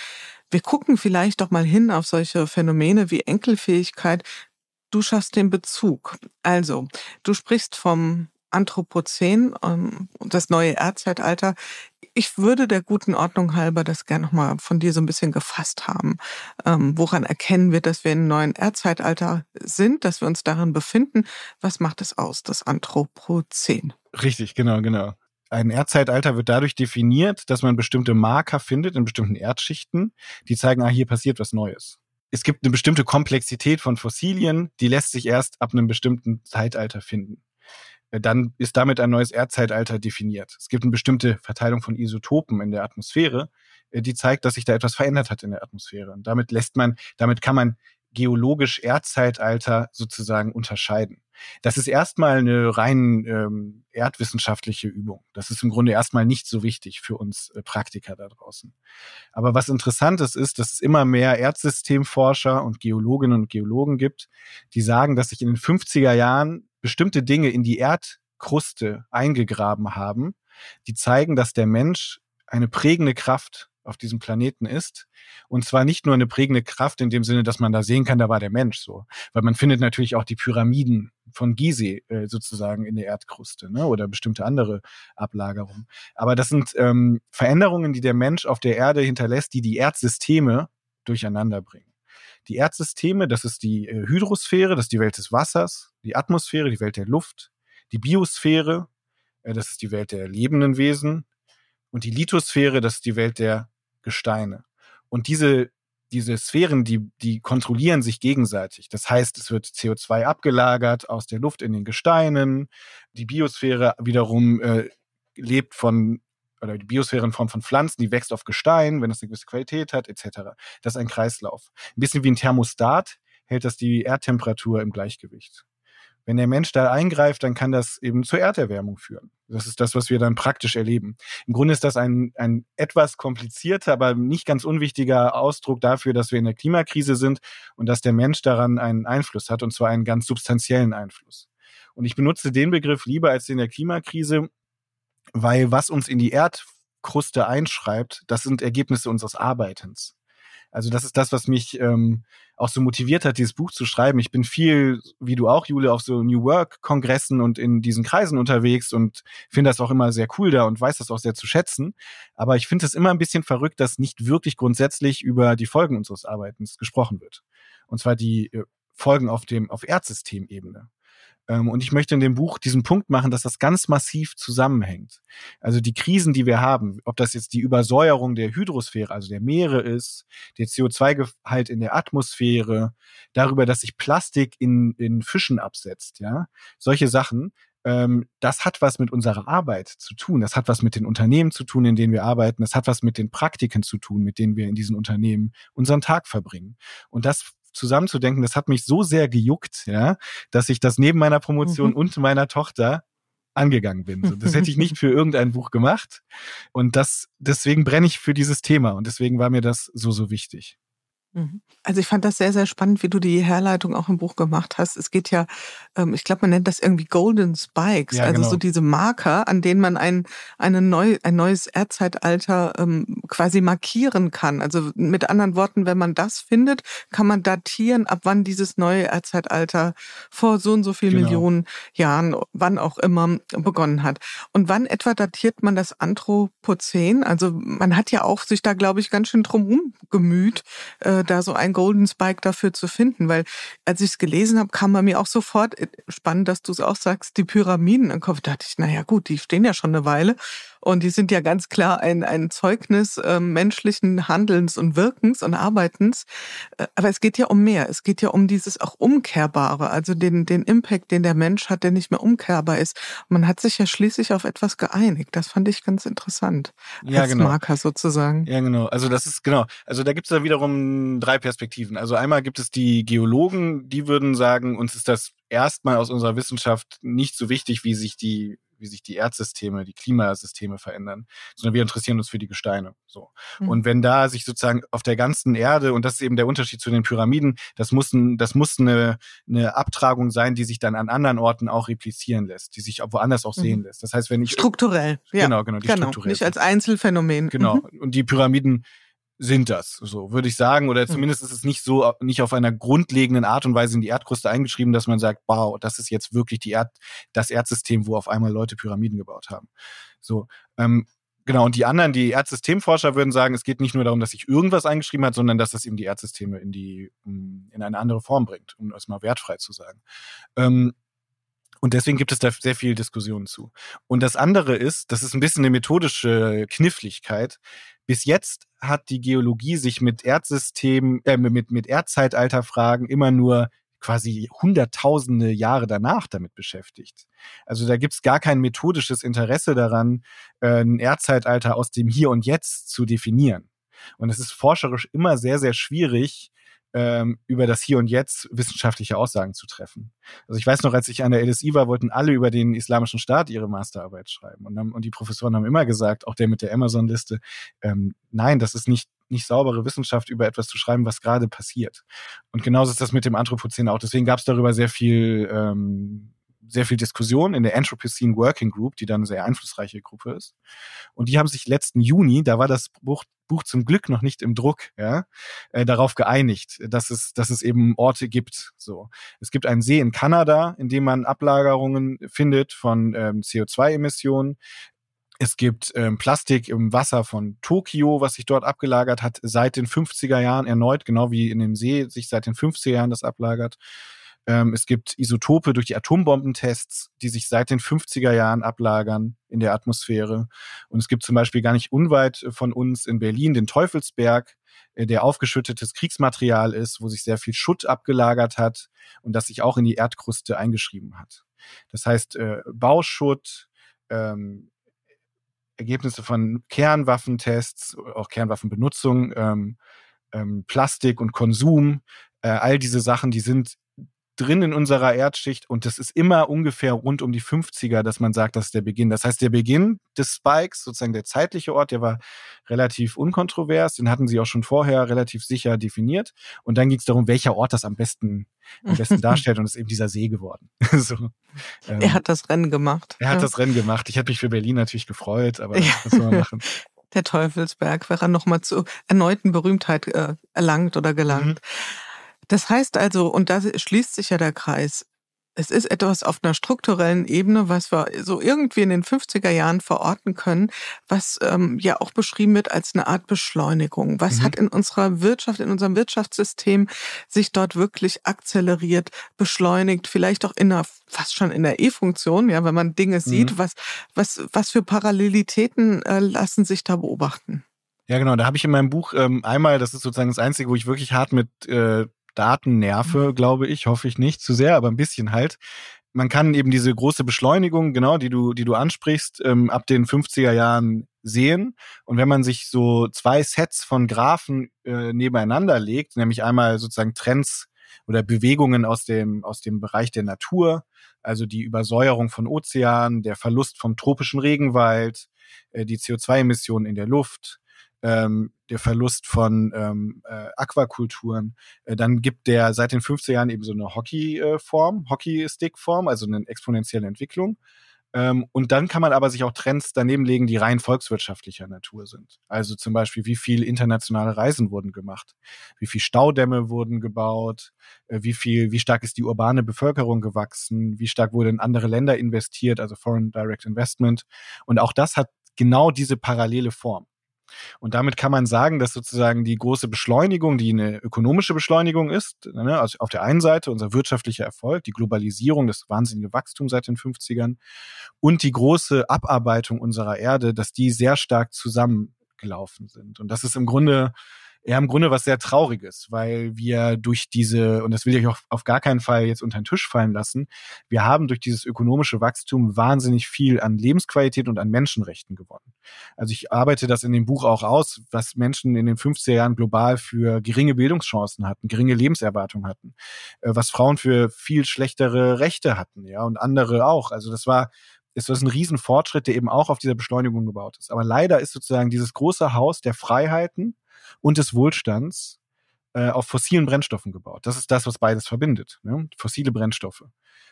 Wir gucken vielleicht doch mal hin auf solche Phänomene wie Enkelfähigkeit. Du schaffst den Bezug. Also, du sprichst vom Anthropozän, ähm, das neue Erdzeitalter. Ich würde der guten Ordnung halber das gerne nochmal von dir so ein bisschen gefasst haben. Ähm, woran erkennen wir, dass wir in einem neuen Erdzeitalter sind, dass wir uns darin befinden? Was macht es aus, das Anthropozän? Richtig, genau, genau. Ein Erdzeitalter wird dadurch definiert, dass man bestimmte Marker findet in bestimmten Erdschichten, die zeigen, ah, hier passiert was Neues. Es gibt eine bestimmte Komplexität von Fossilien, die lässt sich erst ab einem bestimmten Zeitalter finden. Äh, dann ist damit ein neues Erdzeitalter definiert. Es gibt eine bestimmte Verteilung von Isotopen in der Atmosphäre, äh, die zeigt, dass sich da etwas verändert hat in der Atmosphäre. Und damit lässt man, damit kann man geologisch Erdzeitalter sozusagen unterscheiden. Das ist erstmal eine rein ähm, erdwissenschaftliche Übung. Das ist im Grunde erstmal nicht so wichtig für uns äh, Praktiker da draußen. Aber was interessant ist, ist, dass es immer mehr Erdsystemforscher und Geologinnen und Geologen gibt, die sagen, dass sich in den 50er Jahren bestimmte Dinge in die Erdkruste eingegraben haben, die zeigen, dass der Mensch eine prägende Kraft auf diesem Planeten ist. Und zwar nicht nur eine prägende Kraft in dem Sinne, dass man da sehen kann, da war der Mensch so. Weil man findet natürlich auch die Pyramiden von Gizeh äh, sozusagen in der Erdkruste ne? oder bestimmte andere Ablagerungen. Aber das sind ähm, Veränderungen, die der Mensch auf der Erde hinterlässt, die die Erdsysteme durcheinander bringen. Die Erdsysteme, das ist die äh, Hydrosphäre, das ist die Welt des Wassers, die Atmosphäre, die Welt der Luft, die Biosphäre, äh, das ist die Welt der lebenden Wesen, und die Lithosphäre, das ist die Welt der Gesteine. Und diese, diese Sphären, die, die kontrollieren sich gegenseitig. Das heißt, es wird CO2 abgelagert aus der Luft in den Gesteinen. Die Biosphäre wiederum äh, lebt von oder die Biosphäre in Form von Pflanzen, die wächst auf Gestein, wenn es eine gewisse Qualität hat, etc. Das ist ein Kreislauf. Ein bisschen wie ein Thermostat hält das die Erdtemperatur im Gleichgewicht. Wenn der Mensch da eingreift, dann kann das eben zur Erderwärmung führen. Das ist das, was wir dann praktisch erleben. Im Grunde ist das ein, ein etwas komplizierter, aber nicht ganz unwichtiger Ausdruck dafür, dass wir in der Klimakrise sind und dass der Mensch daran einen Einfluss hat, und zwar einen ganz substanziellen Einfluss. Und ich benutze den Begriff lieber als in der Klimakrise, weil was uns in die Erdkruste einschreibt, das sind Ergebnisse unseres Arbeitens. Also das ist das, was mich ähm, auch so motiviert hat, dieses Buch zu schreiben. Ich bin viel, wie du auch, Jule, auf so New Work-Kongressen und in diesen Kreisen unterwegs und finde das auch immer sehr cool da und weiß das auch sehr zu schätzen. Aber ich finde es immer ein bisschen verrückt, dass nicht wirklich grundsätzlich über die Folgen unseres Arbeitens gesprochen wird. Und zwar die äh, Folgen auf dem, auf Erdsystemebene. Ähm, und ich möchte in dem Buch diesen Punkt machen, dass das ganz massiv zusammenhängt. Also die Krisen, die wir haben, ob das jetzt die Übersäuerung der Hydrosphäre, also der Meere ist, der CO2-Gehalt in der Atmosphäre, darüber, dass sich Plastik in, in Fischen absetzt, ja, solche Sachen, ähm, das hat was mit unserer Arbeit zu tun. Das hat was mit den Unternehmen zu tun, in denen wir arbeiten. Das hat was mit den Praktiken zu tun, mit denen wir in diesen Unternehmen unseren Tag verbringen. Und das zusammenzudenken, das hat mich so sehr gejuckt, ja, dass ich das neben meiner Promotion mhm. und meiner Tochter angegangen bin. So, das hätte ich nicht für irgendein Buch gemacht. Und das, deswegen brenne ich für dieses Thema. Und deswegen war mir das so, so wichtig. Mhm. Also ich fand das sehr, sehr spannend, wie du die Herleitung auch im Buch gemacht hast. Es geht ja, ähm, ich glaube, man nennt das irgendwie Golden Spikes, ja, also genau. so diese Marker, an denen man ein, eine neu, ein neues Erdzeitalter ähm, quasi markieren kann. Also mit anderen Worten, wenn man das findet, kann man datieren, ab wann dieses neue Erdzeitalter vor so und so vielen genau. Millionen Jahren, wann auch immer, begonnen hat. Und wann etwa datiert man das Anthropozän? Also man hat ja auch sich da, glaube ich, ganz schön drum gemüht, da so ein Golden Spike dafür zu finden, weil als ich es gelesen habe, kam bei mir auch sofort, äh, spannend, dass du es auch sagst, die Pyramiden im Kopf. Da dachte ich, naja gut, die stehen ja schon eine Weile und die sind ja ganz klar ein, ein Zeugnis äh, menschlichen Handelns und Wirkens und Arbeitens. Äh, aber es geht ja um mehr. Es geht ja um dieses auch Umkehrbare, also den, den Impact, den der Mensch hat, der nicht mehr umkehrbar ist. man hat sich ja schließlich auf etwas geeinigt. Das fand ich ganz interessant. Ja, als genau. Marker sozusagen. Ja, genau. Also das ist genau. Also da gibt es da wiederum drei Perspektiven. Also einmal gibt es die Geologen, die würden sagen, uns ist das erstmal aus unserer Wissenschaft nicht so wichtig, wie sich die wie sich die Erdsysteme, die Klimasysteme verändern, sondern wir interessieren uns für die Gesteine. So. Mhm. Und wenn da sich sozusagen auf der ganzen Erde, und das ist eben der Unterschied zu den Pyramiden, das muss, ein, das muss eine, eine Abtragung sein, die sich dann an anderen Orten auch replizieren lässt, die sich auch woanders auch mhm. sehen lässt. Das heißt, wenn ich. Strukturell, ja. Genau, genau, die genau, strukturell. Nicht als Einzelfänomen. Genau. Mhm. Und die Pyramiden sind das, so würde ich sagen. Oder hm. zumindest ist es nicht so, nicht auf einer grundlegenden Art und Weise in die Erdkruste eingeschrieben, dass man sagt, wow, das ist jetzt wirklich die Erd, das Erdsystem, wo auf einmal Leute Pyramiden gebaut haben. So, ähm, genau. Und die anderen, die Erdsystemforscher würden sagen, es geht nicht nur darum, dass sich irgendwas eingeschrieben hat, sondern dass das eben die Erdsysteme in die, in eine andere Form bringt, um es mal wertfrei zu sagen. Ähm, und deswegen gibt es da sehr viel Diskussionen zu. Und das andere ist, das ist ein bisschen eine methodische Kniffligkeit. Bis jetzt hat die Geologie sich mit Erdsystemen, äh, mit, mit Erdzeitalterfragen immer nur quasi hunderttausende Jahre danach damit beschäftigt. Also da gibt's gar kein methodisches Interesse daran, äh, ein Erdzeitalter aus dem Hier und Jetzt zu definieren. Und es ist forscherisch immer sehr, sehr schwierig, ähm, über das Hier und Jetzt wissenschaftliche Aussagen zu treffen. Also ich weiß noch, als ich an der LSI war, wollten alle über den Islamischen Staat ihre Masterarbeit schreiben. Und, und die Professoren haben immer gesagt, auch der mit der Amazon-Liste, ähm, nein, das ist nicht nicht saubere Wissenschaft über etwas zu schreiben, was gerade passiert. Und genauso ist das mit dem Anthropozän auch. Deswegen gab es darüber sehr viel ähm, sehr viel Diskussion in der Anthropocene Working Group, die dann eine sehr einflussreiche Gruppe ist. Und die haben sich letzten Juni, da war das Buch, Buch zum Glück noch nicht im Druck, ja, äh, darauf geeinigt, dass es, dass es eben Orte gibt. So, es gibt einen See in Kanada, in dem man Ablagerungen findet von ähm, CO2-Emissionen. Es gibt ähm, Plastik im Wasser von Tokio, was sich dort abgelagert hat, seit den 50er Jahren erneut, genau wie in dem See sich seit den 50er Jahren das ablagert. Ähm, es gibt Isotope durch die Atombombentests, die sich seit den 50er Jahren ablagern in der Atmosphäre. Und es gibt zum Beispiel gar nicht unweit von uns in Berlin den Teufelsberg, äh, der aufgeschüttetes Kriegsmaterial ist, wo sich sehr viel Schutt abgelagert hat und das sich auch in die Erdkruste eingeschrieben hat. Das heißt, äh, Bauschutt, ähm, Ergebnisse von Kernwaffentests, auch Kernwaffenbenutzung, ähm, ähm, Plastik und Konsum, äh, all diese Sachen, die sind drin in unserer Erdschicht und das ist immer ungefähr rund um die 50er, dass man sagt, das ist der Beginn. Das heißt, der Beginn des Spikes, sozusagen der zeitliche Ort, der war relativ unkontrovers, den hatten sie auch schon vorher relativ sicher definiert und dann ging es darum, welcher Ort das am besten am besten darstellt und es ist eben dieser See geworden. so, ähm, er hat das Rennen gemacht. Er hat ja. das Rennen gemacht. Ich hätte mich für Berlin natürlich gefreut, aber ja. was soll man machen? Der Teufelsberg wäre nochmal zu erneuten Berühmtheit äh, erlangt oder gelangt. Mhm. Das heißt also, und da schließt sich ja der Kreis, es ist etwas auf einer strukturellen Ebene, was wir so irgendwie in den 50er Jahren verorten können, was ähm, ja auch beschrieben wird als eine Art Beschleunigung. Was mhm. hat in unserer Wirtschaft, in unserem Wirtschaftssystem sich dort wirklich akzeleriert, beschleunigt, vielleicht auch in einer, fast schon in der E-Funktion, ja, wenn man Dinge sieht, mhm. was, was, was für Parallelitäten äh, lassen sich da beobachten? Ja, genau. Da habe ich in meinem Buch ähm, einmal, das ist sozusagen das Einzige, wo ich wirklich hart mit äh, Daten nerve, mhm. glaube ich, hoffe ich nicht zu sehr, aber ein bisschen halt. Man kann eben diese große Beschleunigung, genau, die du, die du ansprichst, ähm, ab den 50er Jahren sehen. Und wenn man sich so zwei Sets von Graphen äh, nebeneinander legt, nämlich einmal sozusagen Trends oder Bewegungen aus dem, aus dem Bereich der Natur, also die Übersäuerung von Ozeanen, der Verlust vom tropischen Regenwald, äh, die CO2-Emissionen in der Luft, ähm, der Verlust von ähm, äh, Aquakulturen. Äh, dann gibt der seit den 50er Jahren eben so eine Hockey-Form, Hockey-Stick-Form, also eine exponentielle Entwicklung. Ähm, und dann kann man aber sich auch Trends daneben legen, die rein volkswirtschaftlicher Natur sind. Also zum Beispiel, wie viel internationale Reisen wurden gemacht, wie viel Staudämme wurden gebaut, äh, wie viel, wie stark ist die urbane Bevölkerung gewachsen, wie stark wurde in andere Länder investiert, also Foreign Direct Investment. Und auch das hat genau diese parallele Form. Und damit kann man sagen, dass sozusagen die große Beschleunigung, die eine ökonomische Beschleunigung ist, ne, also auf der einen Seite unser wirtschaftlicher Erfolg, die Globalisierung, das wahnsinnige Wachstum seit den 50ern und die große Abarbeitung unserer Erde, dass die sehr stark zusammengelaufen sind. Und das ist im Grunde ja im Grunde was sehr Trauriges, weil wir durch diese, und das will ich auch auf gar keinen Fall jetzt unter den Tisch fallen lassen, wir haben durch dieses ökonomische Wachstum wahnsinnig viel an Lebensqualität und an Menschenrechten gewonnen. Also ich arbeite das in dem Buch auch aus, was Menschen in den 50er Jahren global für geringe Bildungschancen hatten, geringe Lebenserwartung hatten, äh, was Frauen für viel schlechtere Rechte hatten, ja, und andere auch. Also das war ist das ein Riesenfortschritt, der eben auch auf dieser Beschleunigung gebaut ist. Aber leider ist sozusagen dieses große Haus der Freiheiten und des Wohlstands äh, auf fossilen Brennstoffen gebaut. Das ist das, was beides verbindet. Ne? Fossile Brennstoffe.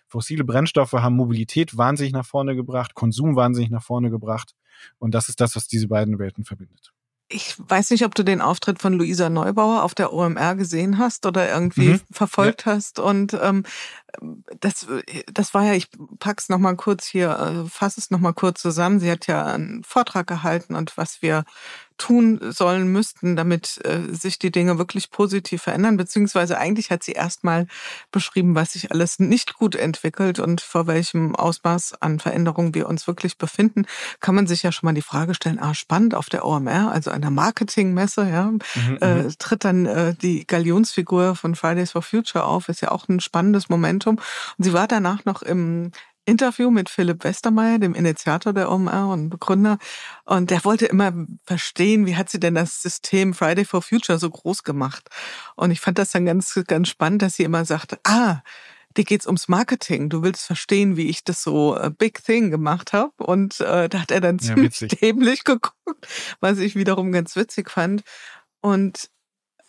Fossile Brennstoffe haben Mobilität wahnsinnig nach vorne gebracht, Konsum wahnsinnig nach vorne gebracht. Und das ist das, was diese beiden Welten verbindet. Ich weiß nicht, ob du den Auftritt von Luisa Neubauer auf der OMR gesehen hast oder irgendwie mhm. verfolgt ja. hast. Und ähm, das, das war ja, ich pack's noch mal kurz hier, äh, fasse es noch mal kurz zusammen. Sie hat ja einen Vortrag gehalten und was wir tun sollen müssten, damit äh, sich die Dinge wirklich positiv verändern. Beziehungsweise eigentlich hat sie erstmal beschrieben, was sich alles nicht gut entwickelt und vor welchem Ausmaß an Veränderungen wir uns wirklich befinden. Kann man sich ja schon mal die Frage stellen, ah, spannend, auf der OMR, also einer Marketingmesse, ja, mhm, äh, mhm. tritt dann äh, die Galionsfigur von Fridays for Future auf, ist ja auch ein spannendes Momentum. Und sie war danach noch im Interview mit Philipp Westermeier, dem Initiator der OMR und Begründer. Und der wollte immer verstehen, wie hat sie denn das System Friday for Future so groß gemacht? Und ich fand das dann ganz, ganz spannend, dass sie immer sagte, ah, dir geht's ums Marketing. Du willst verstehen, wie ich das so uh, Big Thing gemacht habe. Und äh, da hat er dann ja, ziemlich witzig. dämlich geguckt, was ich wiederum ganz witzig fand. Und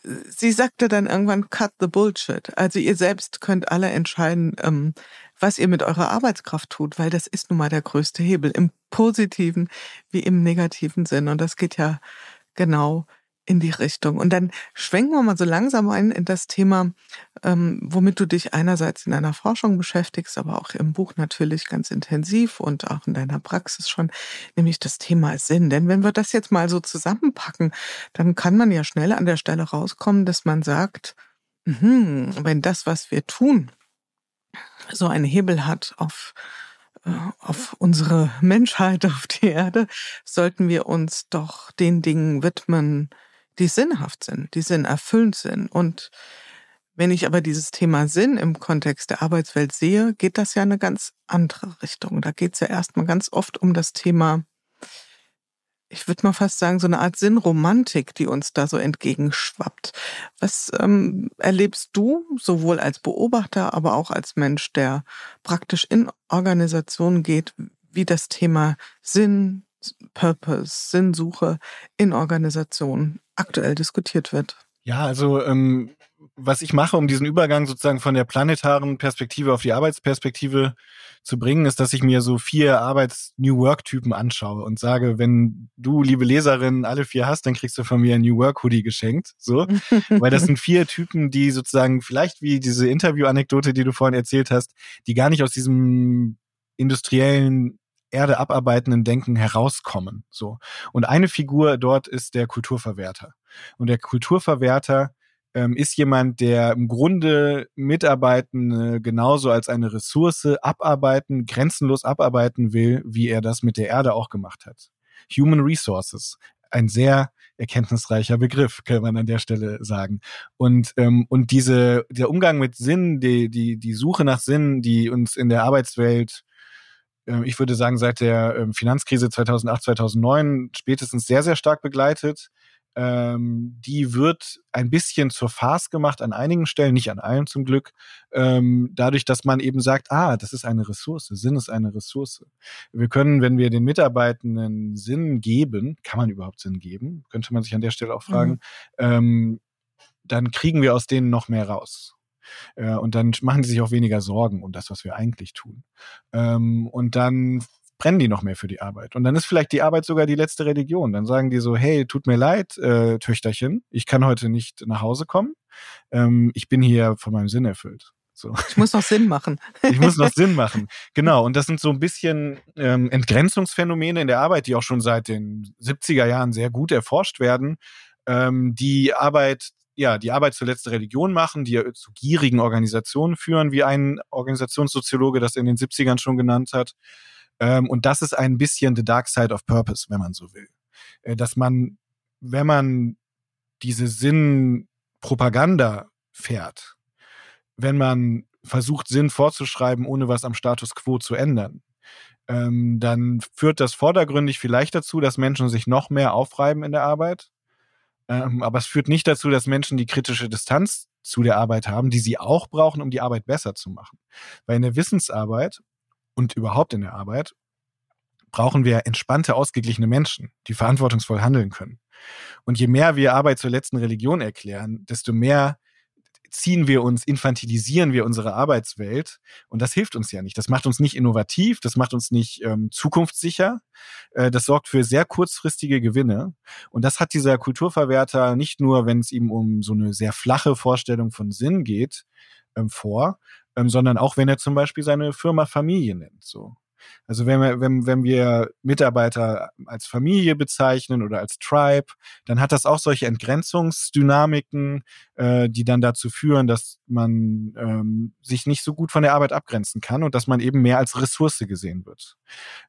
sie sagte dann irgendwann, cut the bullshit. Also ihr selbst könnt alle entscheiden, ähm, was ihr mit eurer Arbeitskraft tut, weil das ist nun mal der größte Hebel im positiven wie im negativen Sinn. Und das geht ja genau in die Richtung. Und dann schwenken wir mal so langsam ein in das Thema, ähm, womit du dich einerseits in deiner Forschung beschäftigst, aber auch im Buch natürlich ganz intensiv und auch in deiner Praxis schon, nämlich das Thema Sinn. Denn wenn wir das jetzt mal so zusammenpacken, dann kann man ja schnell an der Stelle rauskommen, dass man sagt, mh, wenn das, was wir tun, so einen Hebel hat auf äh, auf unsere Menschheit auf die Erde, sollten wir uns doch den Dingen widmen, die sinnhaft sind, die sinnerfüllend sind. Und wenn ich aber dieses Thema Sinn im Kontext der Arbeitswelt sehe, geht das ja in eine ganz andere Richtung. Da geht es ja erstmal ganz oft um das Thema, ich würde mal fast sagen, so eine Art Sinnromantik, die uns da so entgegenschwappt. Was ähm, erlebst du sowohl als Beobachter, aber auch als Mensch, der praktisch in Organisationen geht, wie das Thema Sinn, Purpose, Sinnsuche in Organisationen aktuell diskutiert wird. Ja, also ähm, was ich mache, um diesen Übergang sozusagen von der planetaren Perspektive auf die Arbeitsperspektive zu bringen, ist, dass ich mir so vier Arbeits-New Work-Typen anschaue und sage, wenn du, liebe Leserin, alle vier hast, dann kriegst du von mir ein New Work-Hoodie geschenkt. So. Weil das sind vier Typen, die sozusagen vielleicht wie diese Interview-Anekdote, die du vorhin erzählt hast, die gar nicht aus diesem industriellen Erde abarbeitenden Denken herauskommen. So. Und eine Figur dort ist der Kulturverwerter. Und der Kulturverwerter ähm, ist jemand, der im Grunde Mitarbeitende genauso als eine Ressource abarbeiten, grenzenlos abarbeiten will, wie er das mit der Erde auch gemacht hat. Human Resources. Ein sehr erkenntnisreicher Begriff, kann man an der Stelle sagen. Und, ähm, und diese, der Umgang mit Sinn, die, die, die Suche nach Sinn, die uns in der Arbeitswelt ähm, ich würde sagen, seit der ähm, Finanzkrise 2008, 2009 spätestens sehr, sehr stark begleitet. Ähm, die wird ein bisschen zur Farce gemacht an einigen Stellen, nicht an allen zum Glück, ähm, dadurch, dass man eben sagt, ah, das ist eine Ressource, Sinn ist eine Ressource. Wir können, wenn wir den Mitarbeitenden Sinn geben, kann man überhaupt Sinn geben, könnte man sich an der Stelle auch fragen, mhm. ähm, dann kriegen wir aus denen noch mehr raus. Äh, und dann machen die sich auch weniger Sorgen um das, was wir eigentlich tun. Ähm, und dann brennen die noch mehr für die Arbeit. Und dann ist vielleicht die Arbeit sogar die letzte Religion. Dann sagen die so, hey, tut mir leid, äh, Töchterchen, ich kann heute nicht nach Hause kommen. Ähm, ich bin hier von meinem Sinn erfüllt. So. Ich muss noch Sinn machen. ich muss noch Sinn machen. Genau. Und das sind so ein bisschen ähm, Entgrenzungsphänomene in der Arbeit, die auch schon seit den 70er Jahren sehr gut erforscht werden, ähm, die Arbeit ja, die Arbeit zur letzten Religion machen, die zu gierigen Organisationen führen, wie ein Organisationssoziologe das in den 70ern schon genannt hat. Ähm, und das ist ein bisschen the dark side of purpose, wenn man so will. Äh, dass man, wenn man diese Sinnpropaganda fährt, wenn man versucht, Sinn vorzuschreiben, ohne was am Status quo zu ändern, ähm, dann führt das vordergründig vielleicht dazu, dass Menschen sich noch mehr aufreiben in der Arbeit ähm, aber es führt nicht dazu, dass Menschen die kritische Distanz zu der Arbeit haben, die sie auch brauchen, um die Arbeit besser zu machen. Weil in der Wissensarbeit und überhaupt in der Arbeit brauchen wir entspannte, ausgeglichene Menschen, die verantwortungsvoll handeln können. Und je mehr wir Arbeit zur letzten Religion erklären, desto mehr ziehen wir uns, infantilisieren wir unsere Arbeitswelt und das hilft uns ja nicht. Das macht uns nicht innovativ, das macht uns nicht ähm, zukunftssicher, äh, das sorgt für sehr kurzfristige Gewinne und das hat dieser Kulturverwerter nicht nur, wenn es ihm um so eine sehr flache Vorstellung von Sinn geht, ähm, vor, ähm, sondern auch wenn er zum Beispiel seine Firma Familie nennt. So. Also wenn wir, wenn, wenn wir Mitarbeiter als Familie bezeichnen oder als Tribe, dann hat das auch solche Entgrenzungsdynamiken, äh, die dann dazu führen, dass man ähm, sich nicht so gut von der Arbeit abgrenzen kann und dass man eben mehr als Ressource gesehen wird.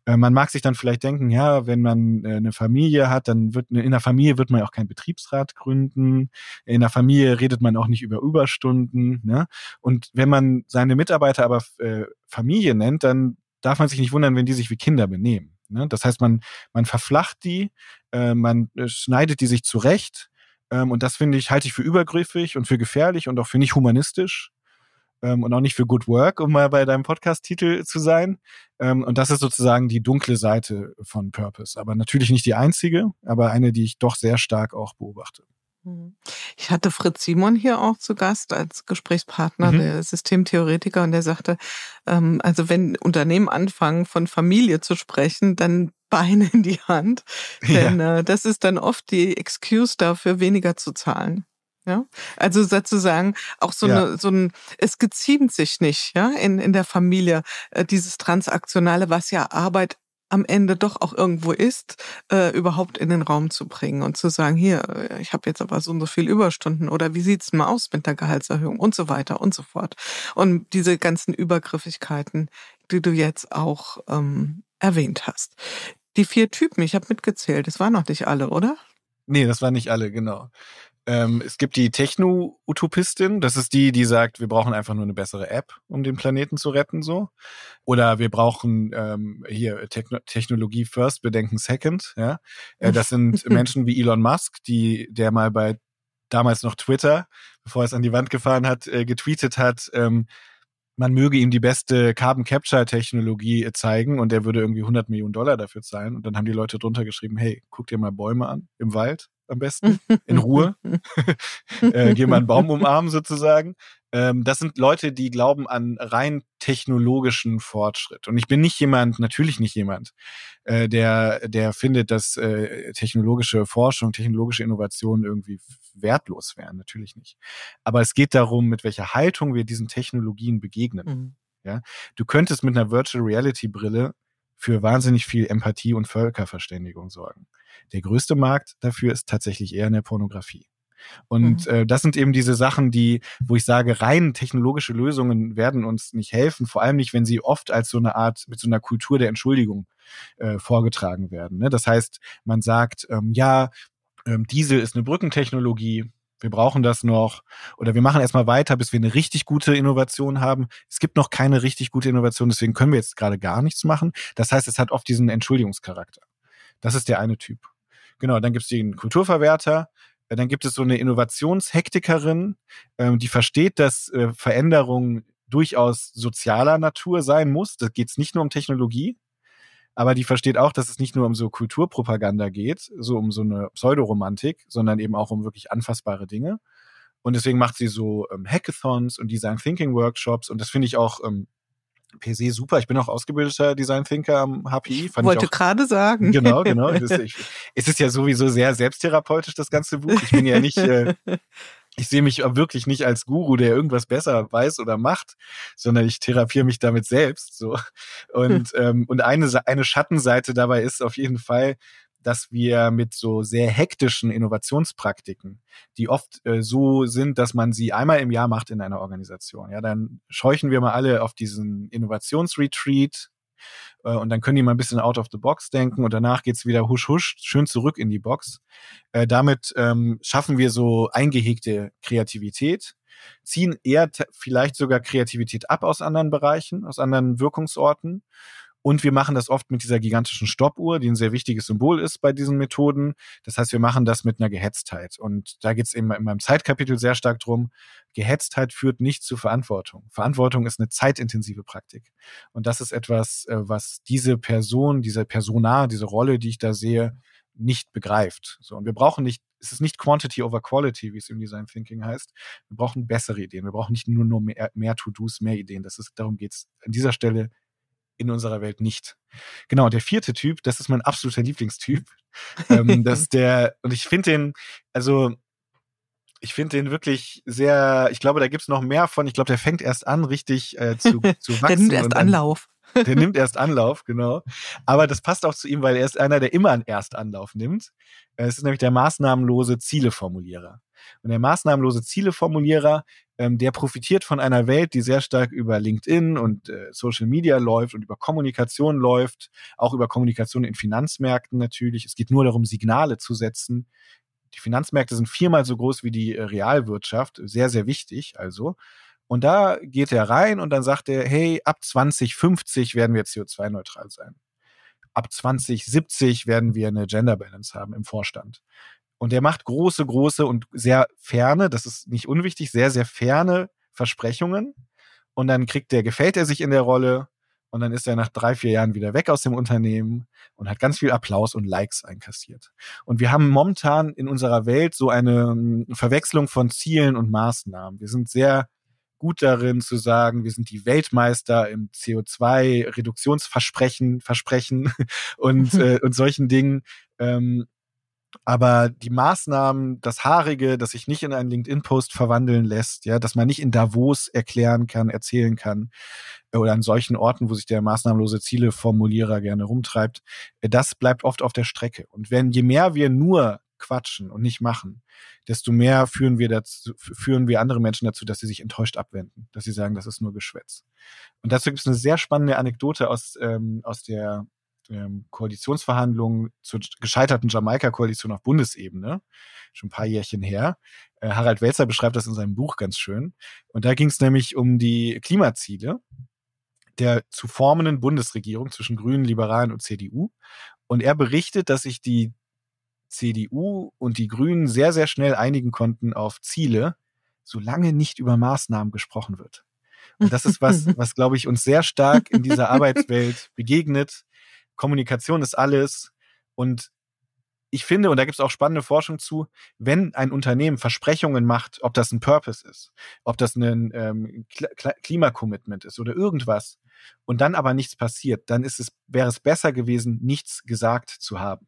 Äh, man mag sich dann vielleicht denken, ja, wenn man äh, eine Familie hat, dann wird in der Familie wird man auch keinen Betriebsrat gründen. In der Familie redet man auch nicht über Überstunden. Ne? Und wenn man seine Mitarbeiter aber äh, Familie nennt, dann darf man sich nicht wundern, wenn die sich wie Kinder benehmen. Ne? Das heißt, man, man verflacht die, äh, man äh, schneidet die sich zurecht. Ähm, und das finde ich, halte ich für übergriffig und für gefährlich und auch für nicht humanistisch ähm, und auch nicht für Good Work, um mal bei deinem Podcast-Titel zu sein. Ähm, und das ist sozusagen die dunkle Seite von Purpose. Aber natürlich nicht die einzige, aber eine, die ich doch sehr stark auch beobachte. Mhm. Ich hatte Fritz Simon hier auch zu Gast als Gesprächspartner, mhm. der Systemtheoretiker, und der sagte, ähm, also wenn Unternehmen anfangen, von Familie zu sprechen, dann Beine in die Hand. Denn ja. äh, das ist dann oft die Excuse dafür, weniger zu zahlen. Ja, also sozusagen auch so ja. eine, so ein, es geziemt sich nicht, ja, in, in der Familie, äh, dieses Transaktionale, was ja Arbeit am Ende doch auch irgendwo ist, äh, überhaupt in den Raum zu bringen und zu sagen, hier, äh, ich habe jetzt aber so und so viel Überstunden oder wie sieht's mal aus mit der Gehaltserhöhung und so weiter und so fort. Und diese ganzen Übergriffigkeiten, die du jetzt auch ähm, erwähnt hast. Die vier Typen, ich habe mitgezählt, das waren noch nicht alle, oder? Nee, das waren nicht alle, genau. Ähm, es gibt die Techno-Utopistin, das ist die, die sagt, wir brauchen einfach nur eine bessere App, um den Planeten zu retten, so. Oder wir brauchen ähm, hier Techno Technologie first, Bedenken second, ja. Äh, das sind Menschen wie Elon Musk, die, der mal bei damals noch Twitter, bevor er es an die Wand gefahren hat, äh, getweetet hat, ähm, man möge ihm die beste Carbon Capture Technologie zeigen und er würde irgendwie 100 Millionen Dollar dafür zahlen. Und dann haben die Leute drunter geschrieben, hey, guck dir mal Bäume an im Wald am besten, in Ruhe. äh, geh mal einen Baum umarmen sozusagen. Ähm, das sind Leute, die glauben an rein technologischen Fortschritt. Und ich bin nicht jemand, natürlich nicht jemand, äh, der, der findet, dass äh, technologische Forschung, technologische Innovationen irgendwie wertlos wären. Natürlich nicht. Aber es geht darum, mit welcher Haltung wir diesen Technologien begegnen. Mhm. Ja, du könntest mit einer Virtual Reality Brille für wahnsinnig viel Empathie und Völkerverständigung sorgen. Der größte Markt dafür ist tatsächlich eher in der Pornografie. Und mhm. äh, das sind eben diese Sachen, die, wo ich sage, rein technologische Lösungen werden uns nicht helfen, vor allem nicht, wenn sie oft als so eine Art, mit so einer Kultur der Entschuldigung äh, vorgetragen werden. Ne? Das heißt, man sagt, ähm, ja, ähm, Diesel ist eine Brückentechnologie, wir brauchen das noch oder wir machen erstmal weiter, bis wir eine richtig gute Innovation haben. Es gibt noch keine richtig gute Innovation, deswegen können wir jetzt gerade gar nichts machen. Das heißt, es hat oft diesen Entschuldigungscharakter. Das ist der eine Typ. Genau, dann gibt es den Kulturverwerter, äh, dann gibt es so eine Innovationshektikerin, ähm, die versteht, dass äh, Veränderung durchaus sozialer Natur sein muss. Da geht es nicht nur um Technologie, aber die versteht auch, dass es nicht nur um so Kulturpropaganda geht, so um so eine Pseudoromantik, sondern eben auch um wirklich anfassbare Dinge. Und deswegen macht sie so ähm, Hackathons und Design Thinking Workshops und das finde ich auch ähm, per se super. Ich bin auch ausgebildeter Design Thinker am HPI. Fand Wollte gerade sagen. Genau, genau. es, ist, es ist ja sowieso sehr selbsttherapeutisch, das ganze Buch. Ich bin ja nicht äh, ich sehe mich wirklich nicht als Guru, der irgendwas besser weiß oder macht, sondern ich therapiere mich damit selbst. So und hm. ähm, und eine eine Schattenseite dabei ist auf jeden Fall, dass wir mit so sehr hektischen Innovationspraktiken, die oft äh, so sind, dass man sie einmal im Jahr macht in einer Organisation. Ja, dann scheuchen wir mal alle auf diesen Innovationsretreat und dann können die mal ein bisschen out of the box denken und danach geht's wieder husch husch schön zurück in die Box. Äh, damit ähm, schaffen wir so eingehegte Kreativität, ziehen eher vielleicht sogar Kreativität ab aus anderen Bereichen, aus anderen Wirkungsorten und wir machen das oft mit dieser gigantischen Stoppuhr, die ein sehr wichtiges Symbol ist bei diesen Methoden. Das heißt, wir machen das mit einer Gehetztheit. Und da geht es eben in meinem Zeitkapitel sehr stark drum. Gehetztheit führt nicht zu Verantwortung. Verantwortung ist eine zeitintensive Praktik. Und das ist etwas, äh, was diese Person, diese Persona, diese Rolle, die ich da sehe, nicht begreift. So, und wir brauchen nicht, es ist nicht Quantity over Quality, wie es im Design Thinking heißt. Wir brauchen bessere Ideen. Wir brauchen nicht nur, nur mehr, mehr To-Dos, mehr Ideen. Das ist, darum geht's an dieser Stelle in unserer Welt nicht. Genau, der vierte Typ, das ist mein absoluter Lieblingstyp. ähm, das ist der, und ich finde den, also ich finde den wirklich sehr, ich glaube, da gibt's noch mehr von. Ich glaube, der fängt erst an, richtig äh, zu, zu wachsen. der nimmt erst dann, Anlauf. Der nimmt erst Anlauf, genau. Aber das passt auch zu ihm, weil er ist einer, der immer einen Erstanlauf nimmt. Es ist nämlich der maßnahmenlose Zieleformulierer. Und der maßnahmenlose Zieleformulierer, ähm, der profitiert von einer Welt, die sehr stark über LinkedIn und äh, Social Media läuft und über Kommunikation läuft, auch über Kommunikation in Finanzmärkten natürlich. Es geht nur darum, Signale zu setzen. Die Finanzmärkte sind viermal so groß wie die äh, Realwirtschaft, sehr, sehr wichtig also. Und da geht er rein und dann sagt er, hey, ab 2050 werden wir CO2-neutral sein. Ab 2070 werden wir eine Gender Balance haben im Vorstand. Und er macht große, große und sehr ferne, das ist nicht unwichtig, sehr, sehr ferne Versprechungen. Und dann kriegt der, gefällt er sich in der Rolle und dann ist er nach drei, vier Jahren wieder weg aus dem Unternehmen und hat ganz viel Applaus und Likes einkassiert. Und wir haben momentan in unserer Welt so eine hm, Verwechslung von Zielen und Maßnahmen. Wir sind sehr gut darin zu sagen, wir sind die Weltmeister im CO2-Reduktionsversprechen, Versprechen und, äh, und solchen Dingen. Ähm, aber die Maßnahmen, das Haarige, das sich nicht in einen LinkedIn-Post verwandeln lässt, ja, dass man nicht in Davos erklären kann, erzählen kann, äh, oder an solchen Orten, wo sich der maßnahmlose Zieleformulierer gerne rumtreibt, äh, das bleibt oft auf der Strecke. Und wenn, je mehr wir nur quatschen und nicht machen, desto mehr führen wir dazu, führen wir andere Menschen dazu, dass sie sich enttäuscht abwenden, dass sie sagen, das ist nur Geschwätz. Und dazu gibt es eine sehr spannende Anekdote aus, ähm, aus der ähm, Koalitionsverhandlungen zur gescheiterten Jamaika-Koalition auf Bundesebene, schon ein paar Jährchen her. Äh, Harald Welzer beschreibt das in seinem Buch ganz schön. Und da ging es nämlich um die Klimaziele der zu formenden Bundesregierung zwischen Grünen, Liberalen und CDU. Und er berichtet, dass sich die CDU und die Grünen sehr, sehr schnell einigen konnten auf Ziele, solange nicht über Maßnahmen gesprochen wird. Und das ist was, was glaube ich uns sehr stark in dieser Arbeitswelt begegnet, Kommunikation ist alles. Und ich finde, und da gibt es auch spannende Forschung zu, wenn ein Unternehmen Versprechungen macht, ob das ein Purpose ist, ob das ein ähm, Klimacommitment ist oder irgendwas, und dann aber nichts passiert, dann ist es, wäre es besser gewesen, nichts gesagt zu haben.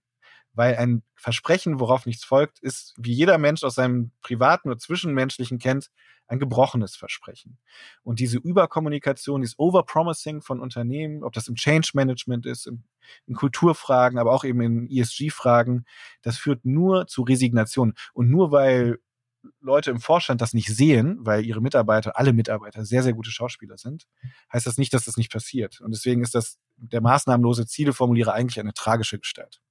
Weil ein Versprechen, worauf nichts folgt, ist, wie jeder Mensch aus seinem privaten oder zwischenmenschlichen kennt, ein gebrochenes Versprechen. Und diese Überkommunikation, dieses Overpromising von Unternehmen, ob das im Change Management ist, in, in Kulturfragen, aber auch eben in ESG-Fragen, das führt nur zu Resignation. Und nur weil Leute im Vorstand das nicht sehen, weil ihre Mitarbeiter, alle Mitarbeiter sehr, sehr gute Schauspieler sind, heißt das nicht, dass das nicht passiert. Und deswegen ist das der maßnahmlose Zieleformulierer eigentlich eine tragische Gestalt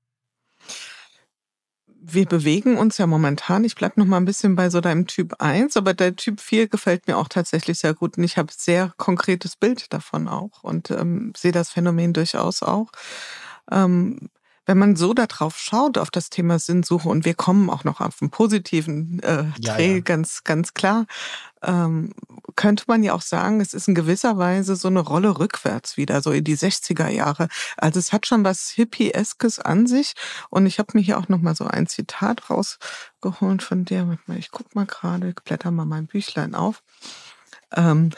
wir bewegen uns ja momentan, ich bleib noch mal ein bisschen bei so deinem Typ 1, aber der Typ 4 gefällt mir auch tatsächlich sehr gut und ich habe sehr konkretes Bild davon auch und ähm, sehe das Phänomen durchaus auch. Ähm, wenn man so darauf schaut, auf das Thema Sinnsuche, und wir kommen auch noch auf einen positiven äh, ja, Trail, ja. ganz, ganz klar, ähm, könnte man ja auch sagen, es ist in gewisser Weise so eine Rolle rückwärts wieder, so in die 60er Jahre. Also es hat schon was Hippie-eskes an sich. Und ich habe mir hier auch noch mal so ein Zitat rausgeholt von der, ich guck mal gerade, ich blätter mal mein Büchlein auf. Ähm,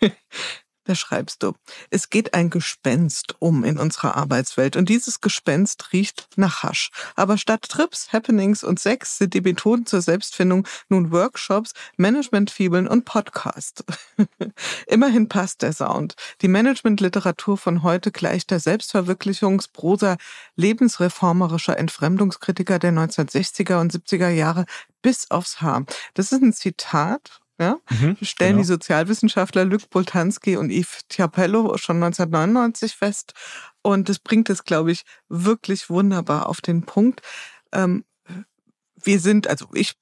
Da schreibst du, es geht ein Gespenst um in unserer Arbeitswelt und dieses Gespenst riecht nach Hasch. Aber statt Trips, Happenings und Sex sind die Methoden zur Selbstfindung nun Workshops, Managementfibeln und Podcast. Immerhin passt der Sound. Die Managementliteratur von heute gleicht der Selbstverwirklichungsprosa lebensreformerischer Entfremdungskritiker der 1960er und 70er Jahre bis aufs Haar. Das ist ein Zitat ja? Mhm, stellen genau. die Sozialwissenschaftler Luc Boltanski und Yves Tiapello schon 1999 fest. Und das bringt es, glaube ich, wirklich wunderbar auf den Punkt. Ähm, wir sind, also ich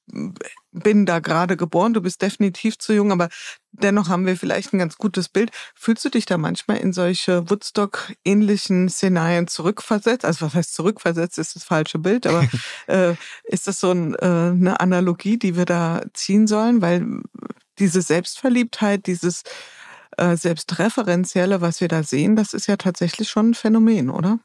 bin da gerade geboren, du bist definitiv zu jung, aber dennoch haben wir vielleicht ein ganz gutes Bild. Fühlst du dich da manchmal in solche Woodstock-ähnlichen Szenarien zurückversetzt? Also was heißt zurückversetzt, ist das falsche Bild, aber äh, ist das so ein, äh, eine Analogie, die wir da ziehen sollen? Weil diese Selbstverliebtheit, dieses äh, Selbstreferenzielle, was wir da sehen, das ist ja tatsächlich schon ein Phänomen, oder?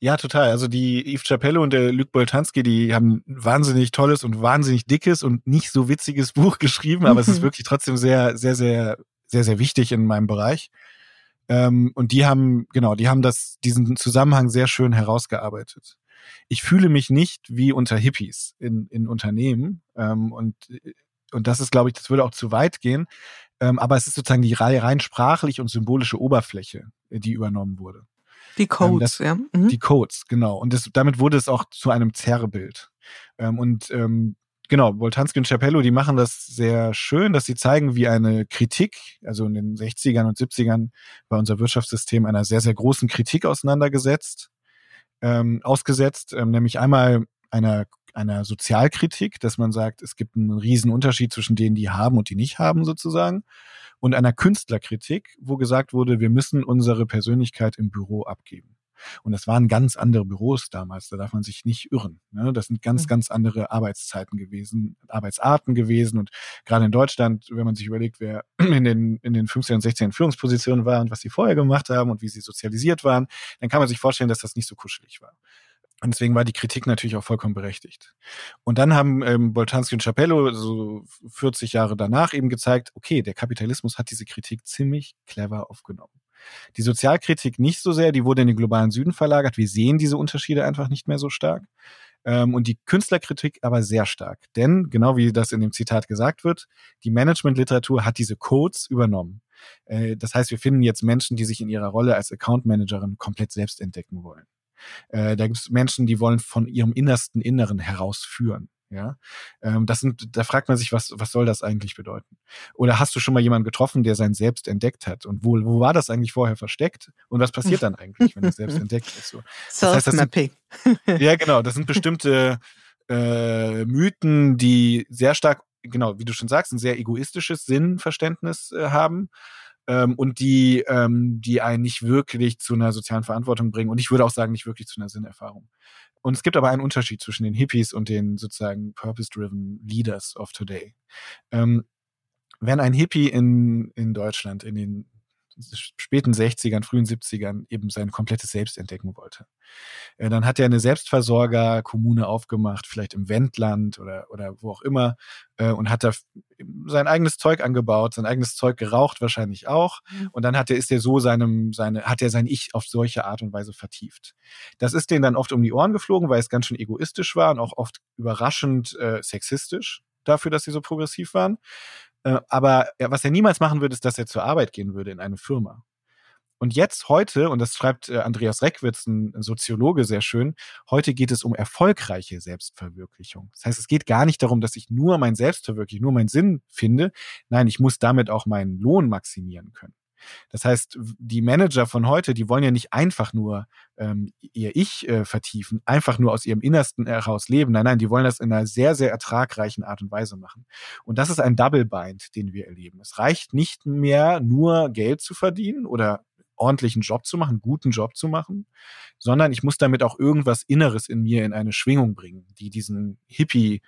Ja, total. Also die Yves Chapelle und der Luc Boltanski, die haben ein wahnsinnig tolles und wahnsinnig dickes und nicht so witziges Buch geschrieben, aber es ist wirklich trotzdem sehr, sehr, sehr, sehr, sehr wichtig in meinem Bereich. Ähm, und die haben, genau, die haben das, diesen Zusammenhang sehr schön herausgearbeitet. Ich fühle mich nicht wie unter Hippies in, in Unternehmen. Ähm, und, und das ist, glaube ich, das würde auch zu weit gehen. Ähm, aber es ist sozusagen die rein sprachlich und symbolische Oberfläche, die übernommen wurde. Die Codes, ähm, das, ja. Mhm. Die Codes, genau. Und das, damit wurde es auch zu einem Zerrbild. Ähm, und ähm, genau, Voltansky und Chapello, die machen das sehr schön, dass sie zeigen, wie eine Kritik, also in den 60ern und 70ern war unser Wirtschaftssystem einer sehr, sehr großen Kritik auseinandergesetzt, ähm, ausgesetzt, ähm, nämlich einmal einer einer Sozialkritik, dass man sagt, es gibt einen riesen Unterschied zwischen denen, die haben und die nicht haben sozusagen, und einer Künstlerkritik, wo gesagt wurde, wir müssen unsere Persönlichkeit im Büro abgeben. Und das waren ganz andere Büros damals, da darf man sich nicht irren. Ne? Das sind ganz, mhm. ganz andere Arbeitszeiten gewesen, Arbeitsarten gewesen. Und gerade in Deutschland, wenn man sich überlegt, wer in den, in den 15 und 16 Führungspositionen war und was sie vorher gemacht haben und wie sie sozialisiert waren, dann kann man sich vorstellen, dass das nicht so kuschelig war. Und deswegen war die Kritik natürlich auch vollkommen berechtigt. Und dann haben ähm, Boltanski und Chapello so 40 Jahre danach eben gezeigt, okay, der Kapitalismus hat diese Kritik ziemlich clever aufgenommen. Die Sozialkritik nicht so sehr, die wurde in den globalen Süden verlagert. Wir sehen diese Unterschiede einfach nicht mehr so stark. Ähm, und die Künstlerkritik aber sehr stark. Denn, genau wie das in dem Zitat gesagt wird, die Managementliteratur hat diese Codes übernommen. Äh, das heißt, wir finden jetzt Menschen, die sich in ihrer Rolle als Account Managerin komplett selbst entdecken wollen. Äh, da gibt es Menschen, die wollen von ihrem innersten Inneren herausführen. Ja, ähm, das sind, da fragt man sich, was, was soll das eigentlich bedeuten? Oder hast du schon mal jemanden getroffen, der sein Selbst entdeckt hat? Und wo, wo war das eigentlich vorher versteckt? Und was passiert dann eigentlich, wenn es selbst entdeckt ist? So. Das das ja, genau. Das sind bestimmte äh, Mythen, die sehr stark, genau, wie du schon sagst, ein sehr egoistisches Sinnverständnis äh, haben ähm, und die, ähm, die einen nicht wirklich zu einer sozialen Verantwortung bringen und ich würde auch sagen, nicht wirklich zu einer Sinnerfahrung. Und es gibt aber einen Unterschied zwischen den Hippies und den sozusagen purpose-driven Leaders of today. Ähm, wenn ein Hippie in, in Deutschland in den späten 60ern, frühen 70ern eben sein komplettes Selbst entdecken wollte. Äh, dann hat er eine Selbstversorgerkommune aufgemacht, vielleicht im Wendland oder, oder wo auch immer, äh, und hat da sein eigenes Zeug angebaut, sein eigenes Zeug geraucht wahrscheinlich auch. Mhm. Und dann hat er, ist er so seinem, seine, hat er sein Ich auf solche Art und Weise vertieft. Das ist denen dann oft um die Ohren geflogen, weil es ganz schön egoistisch war und auch oft überraschend äh, sexistisch dafür, dass sie so progressiv waren. Äh, aber ja, was er niemals machen würde, ist, dass er zur Arbeit gehen würde in eine Firma. Und jetzt heute, und das schreibt äh, Andreas Reckwitz, ein Soziologe, sehr schön, heute geht es um erfolgreiche Selbstverwirklichung. Das heißt, es geht gar nicht darum, dass ich nur mein Selbst verwirkliche, nur meinen Sinn finde. Nein, ich muss damit auch meinen Lohn maximieren können. Das heißt, die Manager von heute, die wollen ja nicht einfach nur ähm, ihr Ich äh, vertiefen, einfach nur aus ihrem Innersten heraus leben. Nein, nein, die wollen das in einer sehr, sehr ertragreichen Art und Weise machen. Und das ist ein Double Bind, den wir erleben. Es reicht nicht mehr nur Geld zu verdienen oder ordentlichen Job zu machen, guten Job zu machen, sondern ich muss damit auch irgendwas Inneres in mir in eine Schwingung bringen, die diesen Hippie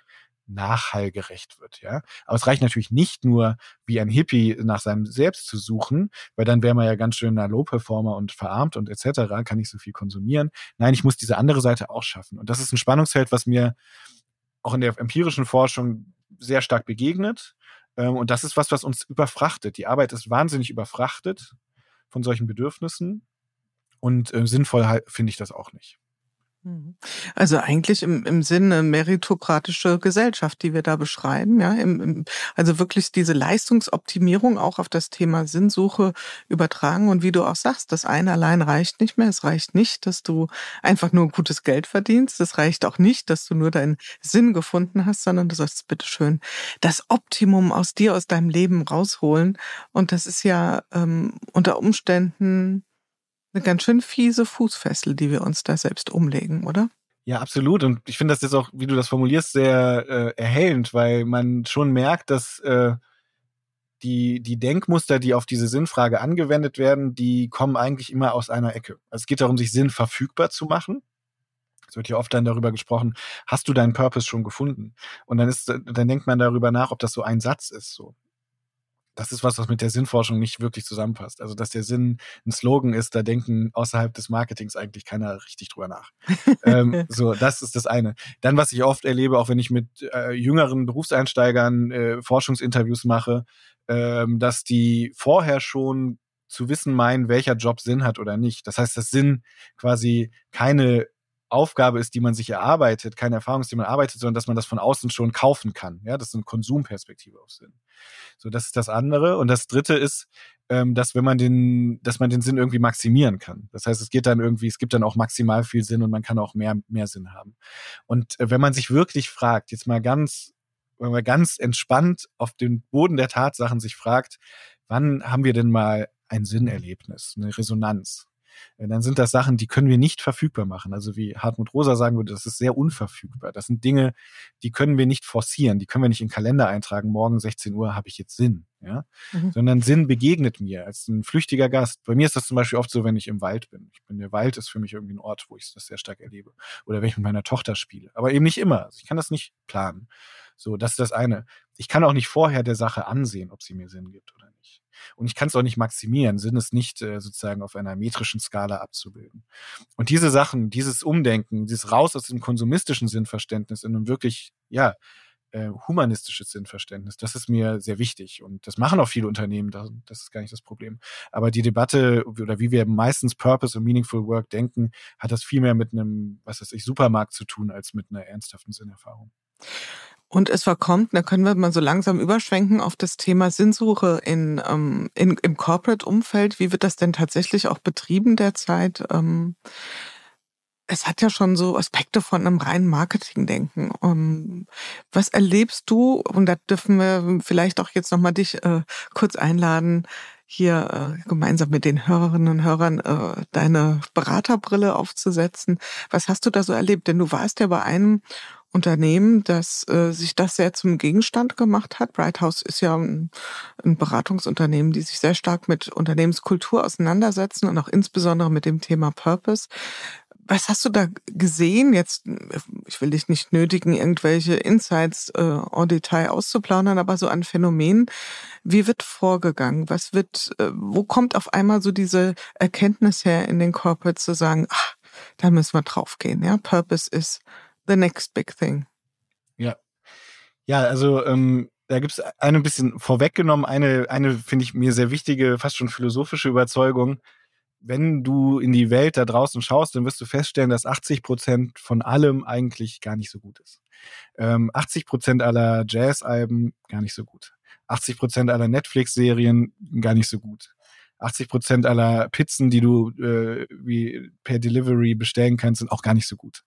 nachhallgerecht wird, ja. Aber es reicht natürlich nicht nur, wie ein Hippie nach seinem Selbst zu suchen, weil dann wäre man ja ganz schön Low-Performer und verarmt und etc., kann nicht so viel konsumieren. Nein, ich muss diese andere Seite auch schaffen. Und das ist ein Spannungsfeld, was mir auch in der empirischen Forschung sehr stark begegnet. Ähm, und das ist was, was uns überfrachtet. Die Arbeit ist wahnsinnig überfrachtet von solchen Bedürfnissen. Und äh, sinnvoll finde ich das auch nicht. Mhm. Also eigentlich im, im Sinne meritokratische Gesellschaft, die wir da beschreiben, ja, im, im, also wirklich diese Leistungsoptimierung auch auf das Thema Sinnsuche übertragen und wie du auch sagst, das eine allein reicht nicht mehr. Es reicht nicht, dass du einfach nur gutes Geld verdienst. Es reicht auch nicht, dass du nur deinen Sinn gefunden hast, sondern du sollst bitteschön das Optimum aus dir, aus deinem Leben rausholen. Und das ist ja ähm, unter Umständen eine ganz schön fiese Fußfessel, die wir uns da selbst umlegen, oder? Ja, absolut. Und ich finde das jetzt auch, wie du das formulierst, sehr äh, erhellend, weil man schon merkt, dass äh, die, die Denkmuster, die auf diese Sinnfrage angewendet werden, die kommen eigentlich immer aus einer Ecke. Also es geht darum, sich Sinn verfügbar zu machen. Es wird ja oft dann darüber gesprochen, hast du deinen Purpose schon gefunden? Und dann ist, dann denkt man darüber nach, ob das so ein Satz ist. So das ist was, was mit der Sinnforschung nicht wirklich zusammenpasst. Also, dass der Sinn ein Slogan ist, da denken außerhalb des Marketings eigentlich keiner richtig drüber nach. ähm, so, das ist das eine. Dann, was ich oft erlebe, auch wenn ich mit äh, jüngeren Berufseinsteigern äh, Forschungsinterviews mache, ähm, dass die vorher schon zu wissen meinen, welcher Job Sinn hat oder nicht. Das heißt, dass Sinn quasi keine Aufgabe ist, die man sich erarbeitet, keine Erfahrung ist, die man arbeitet, sondern dass man das von außen schon kaufen kann. Ja, das ist eine Konsumperspektive auf Sinn. So, das ist das andere. Und das dritte ist, ähm, dass wenn man den, dass man den Sinn irgendwie maximieren kann. Das heißt, es geht dann irgendwie, es gibt dann auch maximal viel Sinn und man kann auch mehr, mehr Sinn haben. Und äh, wenn man sich wirklich fragt, jetzt mal ganz, wenn man ganz entspannt auf den Boden der Tatsachen sich fragt, wann haben wir denn mal ein Sinnerlebnis, eine Resonanz? Äh, dann sind das Sachen, die können wir nicht verfügbar machen. Also wie Hartmut Rosa sagen würde, das ist sehr unverfügbar. Das sind Dinge, die können wir nicht forcieren, die können wir nicht in den Kalender eintragen, morgen 16 Uhr habe ich jetzt Sinn, ja, mhm. sondern Sinn begegnet mir als ein flüchtiger Gast. Bei mir ist das zum Beispiel oft so, wenn ich im Wald bin. Ich bin, der Wald ist für mich irgendwie ein Ort, wo ich das sehr stark erlebe. Oder wenn ich mit meiner Tochter spiele. Aber eben nicht immer. Also ich kann das nicht planen. So, das ist das eine. Ich kann auch nicht vorher der Sache ansehen, ob sie mir Sinn gibt oder nicht. Und ich kann es auch nicht maximieren, Sinn ist nicht äh, sozusagen auf einer metrischen Skala abzubilden. Und diese Sachen, dieses Umdenken, dieses raus aus dem konsumistischen Sinnverständnis in einem wirklich, ja, äh, humanistisches Sinnverständnis. Das ist mir sehr wichtig und das machen auch viele Unternehmen, das, ist gar nicht das Problem. Aber die Debatte oder wie wir meistens Purpose und Meaningful Work denken, hat das viel mehr mit einem, was weiß ich, Supermarkt zu tun als mit einer ernsthaften Sinnerfahrung. Und es verkommt, da können wir mal so langsam überschwenken auf das Thema Sinnsuche in, ähm, in, im Corporate-Umfeld. Wie wird das denn tatsächlich auch betrieben derzeit? Ähm, es hat ja schon so Aspekte von einem reinen Marketing-Denken. Um, ähm, was erlebst du, und da dürfen wir vielleicht auch jetzt nochmal dich äh, kurz einladen, hier äh, gemeinsam mit den Hörerinnen und Hörern äh, deine Beraterbrille aufzusetzen. Was hast du da so erlebt? Denn du warst ja bei einem Unternehmen, das äh, sich das sehr zum Gegenstand gemacht hat. Brighthouse ist ja ein, ein, Beratungsunternehmen, die sich sehr stark mit Unternehmenskultur auseinandersetzen und auch insbesondere mit dem Thema Purpose. Was hast du da gesehen? Jetzt, ich will dich nicht nötigen, irgendwelche Insights äh, en Detail auszuplaudern, aber so an Phänomenen. Wie wird vorgegangen? Was wird, äh, wo kommt auf einmal so diese Erkenntnis her in den Corporates zu sagen, ach, da müssen wir draufgehen, ja? Purpose ist the next big thing. Ja. Ja, also ähm, da gibt es eine bisschen vorweggenommen, eine, eine finde ich mir sehr wichtige, fast schon philosophische Überzeugung. Wenn du in die Welt da draußen schaust, dann wirst du feststellen, dass 80 Prozent von allem eigentlich gar nicht so gut ist. Ähm, 80 Prozent aller Jazz-Alben gar nicht so gut. 80 Prozent aller Netflix-Serien gar nicht so gut. 80 Prozent aller Pizzen, die du äh, wie per Delivery bestellen kannst, sind auch gar nicht so gut.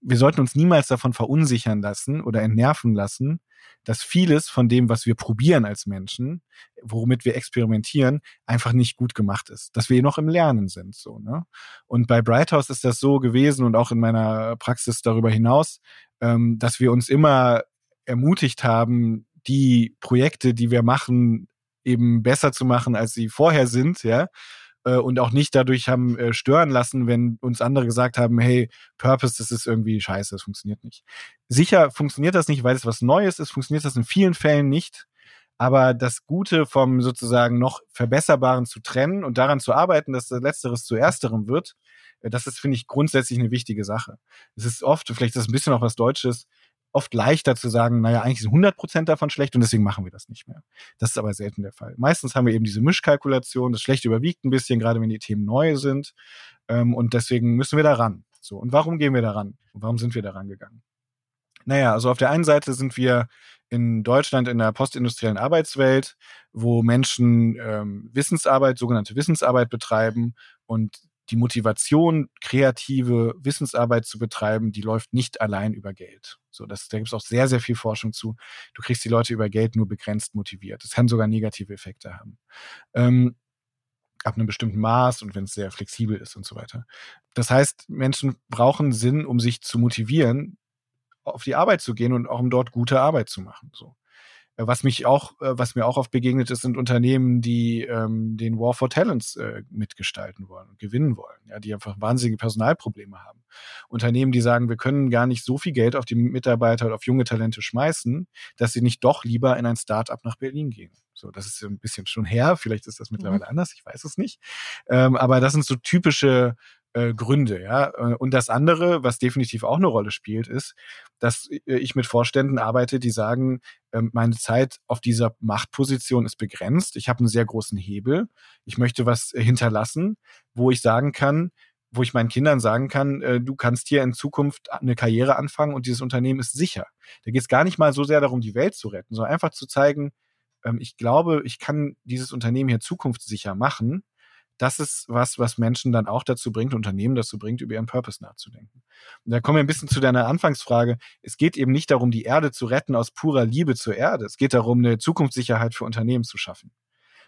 Wir sollten uns niemals davon verunsichern lassen oder entnerven lassen, dass vieles von dem, was wir probieren als Menschen, womit wir experimentieren, einfach nicht gut gemacht ist. Dass wir noch im Lernen sind, so, ne? Und bei Brighthouse ist das so gewesen und auch in meiner Praxis darüber hinaus, ähm, dass wir uns immer ermutigt haben, die Projekte, die wir machen, eben besser zu machen, als sie vorher sind, ja. Äh, und auch nicht dadurch haben äh, stören lassen, wenn uns andere gesagt haben, hey, Purpose, das ist irgendwie scheiße, das funktioniert nicht. Sicher funktioniert das nicht, weil es was Neues ist, funktioniert das in vielen Fällen nicht. Aber das Gute vom sozusagen noch Verbesserbaren zu trennen und daran zu arbeiten, dass das Letzteres zu Ersterem wird, äh, das ist, finde ich, grundsätzlich eine wichtige Sache. Es ist oft, vielleicht ist das ein bisschen auch was Deutsches, oft leichter zu sagen, naja, eigentlich sind 100 Prozent davon schlecht und deswegen machen wir das nicht mehr. Das ist aber selten der Fall. Meistens haben wir eben diese Mischkalkulation, das Schlechte überwiegt ein bisschen, gerade wenn die Themen neu sind. Ähm, und deswegen müssen wir da ran. So, und warum gehen wir da ran? Und warum sind wir da rangegangen? Naja, also auf der einen Seite sind wir in Deutschland in der postindustriellen Arbeitswelt, wo Menschen ähm, Wissensarbeit, sogenannte Wissensarbeit betreiben und die Motivation, kreative Wissensarbeit zu betreiben, die läuft nicht allein über Geld. So, das, da gibt es auch sehr, sehr viel Forschung zu. Du kriegst die Leute über Geld nur begrenzt motiviert. Das kann sogar negative Effekte haben. Ähm, ab einem bestimmten Maß und wenn es sehr flexibel ist und so weiter. Das heißt, Menschen brauchen Sinn, um sich zu motivieren, auf die Arbeit zu gehen und auch um dort gute Arbeit zu machen. So. Äh, was mich auch, äh, was mir auch oft begegnet ist, sind Unternehmen, die ähm, den War for Talents äh, mitgestalten wollen und gewinnen wollen, ja, die einfach wahnsinnige Personalprobleme haben. Unternehmen, die sagen, wir können gar nicht so viel Geld auf die Mitarbeiter oder auf junge Talente schmeißen, dass sie nicht doch lieber in ein Start-up nach Berlin gehen. So, das ist ein bisschen schon her. Vielleicht ist das mittlerweile mhm. anders. Ich weiß es nicht. Ähm, aber das sind so typische äh, Gründe, ja. Äh, und das andere, was definitiv auch eine Rolle spielt, ist, dass äh, ich mit Vorständen arbeite, die sagen, ähm, meine Zeit auf dieser Machtposition ist begrenzt. Ich habe einen sehr großen Hebel. Ich möchte was hinterlassen, wo ich sagen kann, wo ich meinen Kindern sagen kann, du kannst hier in Zukunft eine Karriere anfangen und dieses Unternehmen ist sicher. Da geht es gar nicht mal so sehr darum, die Welt zu retten, sondern einfach zu zeigen, ähm, ich glaube, ich kann dieses Unternehmen hier zukunftssicher machen das ist was, was Menschen dann auch dazu bringt, Unternehmen dazu bringt, über ihren Purpose nachzudenken. Und da kommen wir ein bisschen zu deiner Anfangsfrage. Es geht eben nicht darum, die Erde zu retten aus purer Liebe zur Erde. Es geht darum, eine Zukunftssicherheit für Unternehmen zu schaffen.